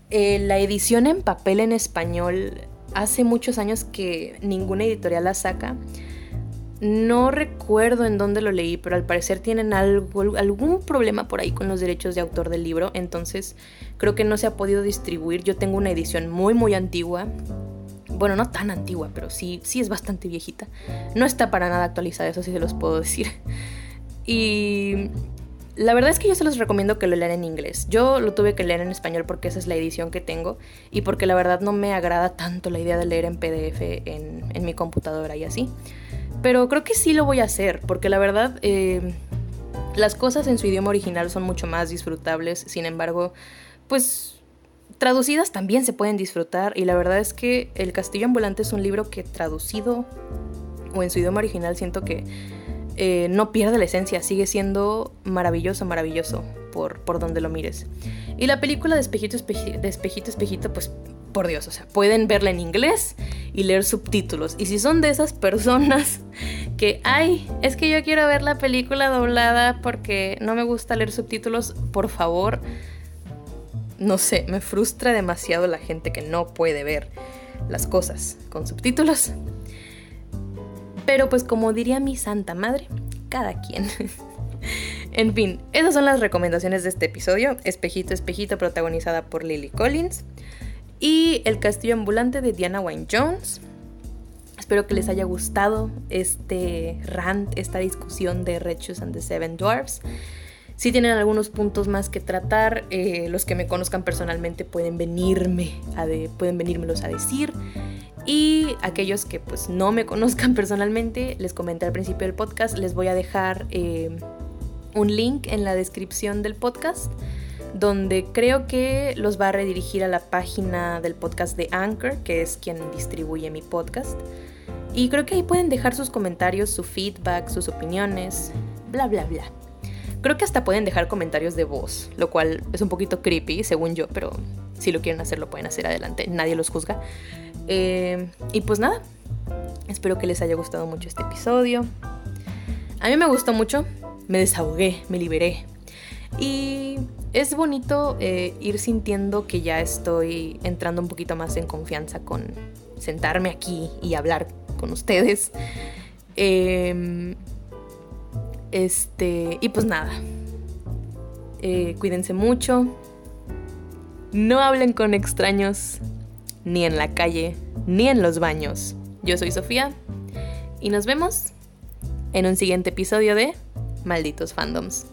eh, la edición en papel en español hace muchos años que ninguna editorial la saca. No recuerdo en dónde lo leí, pero al parecer tienen algo, algún problema por ahí con los derechos de autor del libro, entonces creo que no se ha podido distribuir. Yo tengo una edición muy muy antigua. Bueno, no tan antigua, pero sí, sí es bastante viejita. No está para nada actualizada, eso sí se los puedo decir. Y la verdad es que yo se los recomiendo que lo lean en inglés. Yo lo tuve que leer en español porque esa es la edición que tengo y porque la verdad no me agrada tanto la idea de leer en PDF en, en mi computadora y así. Pero creo que sí lo voy a hacer, porque la verdad eh, las cosas en su idioma original son mucho más disfrutables, sin embargo, pues traducidas también se pueden disfrutar y la verdad es que El Castillo Ambulante es un libro que traducido o en su idioma original siento que eh, no pierde la esencia, sigue siendo maravilloso, maravilloso por, por donde lo mires. Y la película de Espejito, Espejito, de Espejito, Espejito, pues por Dios, o sea, pueden verla en inglés y leer subtítulos. Y si son de esas personas que, ay, es que yo quiero ver la película doblada porque no me gusta leer subtítulos, por favor, no sé, me frustra demasiado la gente que no puede ver las cosas con subtítulos. Pero pues como diría mi santa madre, cada quien. en fin, esas son las recomendaciones de este episodio. Espejito, espejito, protagonizada por Lily Collins y El Castillo Ambulante de Diana Wynne Jones. Espero que les haya gustado este rant, esta discusión de Red and the Seven Dwarfs. Si tienen algunos puntos más que tratar, eh, los que me conozcan personalmente pueden venirme a de, pueden a decir. Y aquellos que pues no me conozcan personalmente, les comenté al principio del podcast, les voy a dejar eh, un link en la descripción del podcast donde creo que los va a redirigir a la página del podcast de Anchor, que es quien distribuye mi podcast. Y creo que ahí pueden dejar sus comentarios, su feedback, sus opiniones, bla, bla, bla. Creo que hasta pueden dejar comentarios de voz, lo cual es un poquito creepy, según yo, pero si lo quieren hacer, lo pueden hacer adelante, nadie los juzga. Eh, y pues nada, espero que les haya gustado mucho este episodio. A mí me gustó mucho, me desahogué, me liberé. Y es bonito eh, ir sintiendo que ya estoy entrando un poquito más en confianza con sentarme aquí y hablar con ustedes. Em, este, y pues nada. Eh, cuídense mucho. No hablen con extraños, ni en la calle, ni en los baños. Yo soy Sofía y nos vemos en un siguiente episodio de Malditos Fandoms.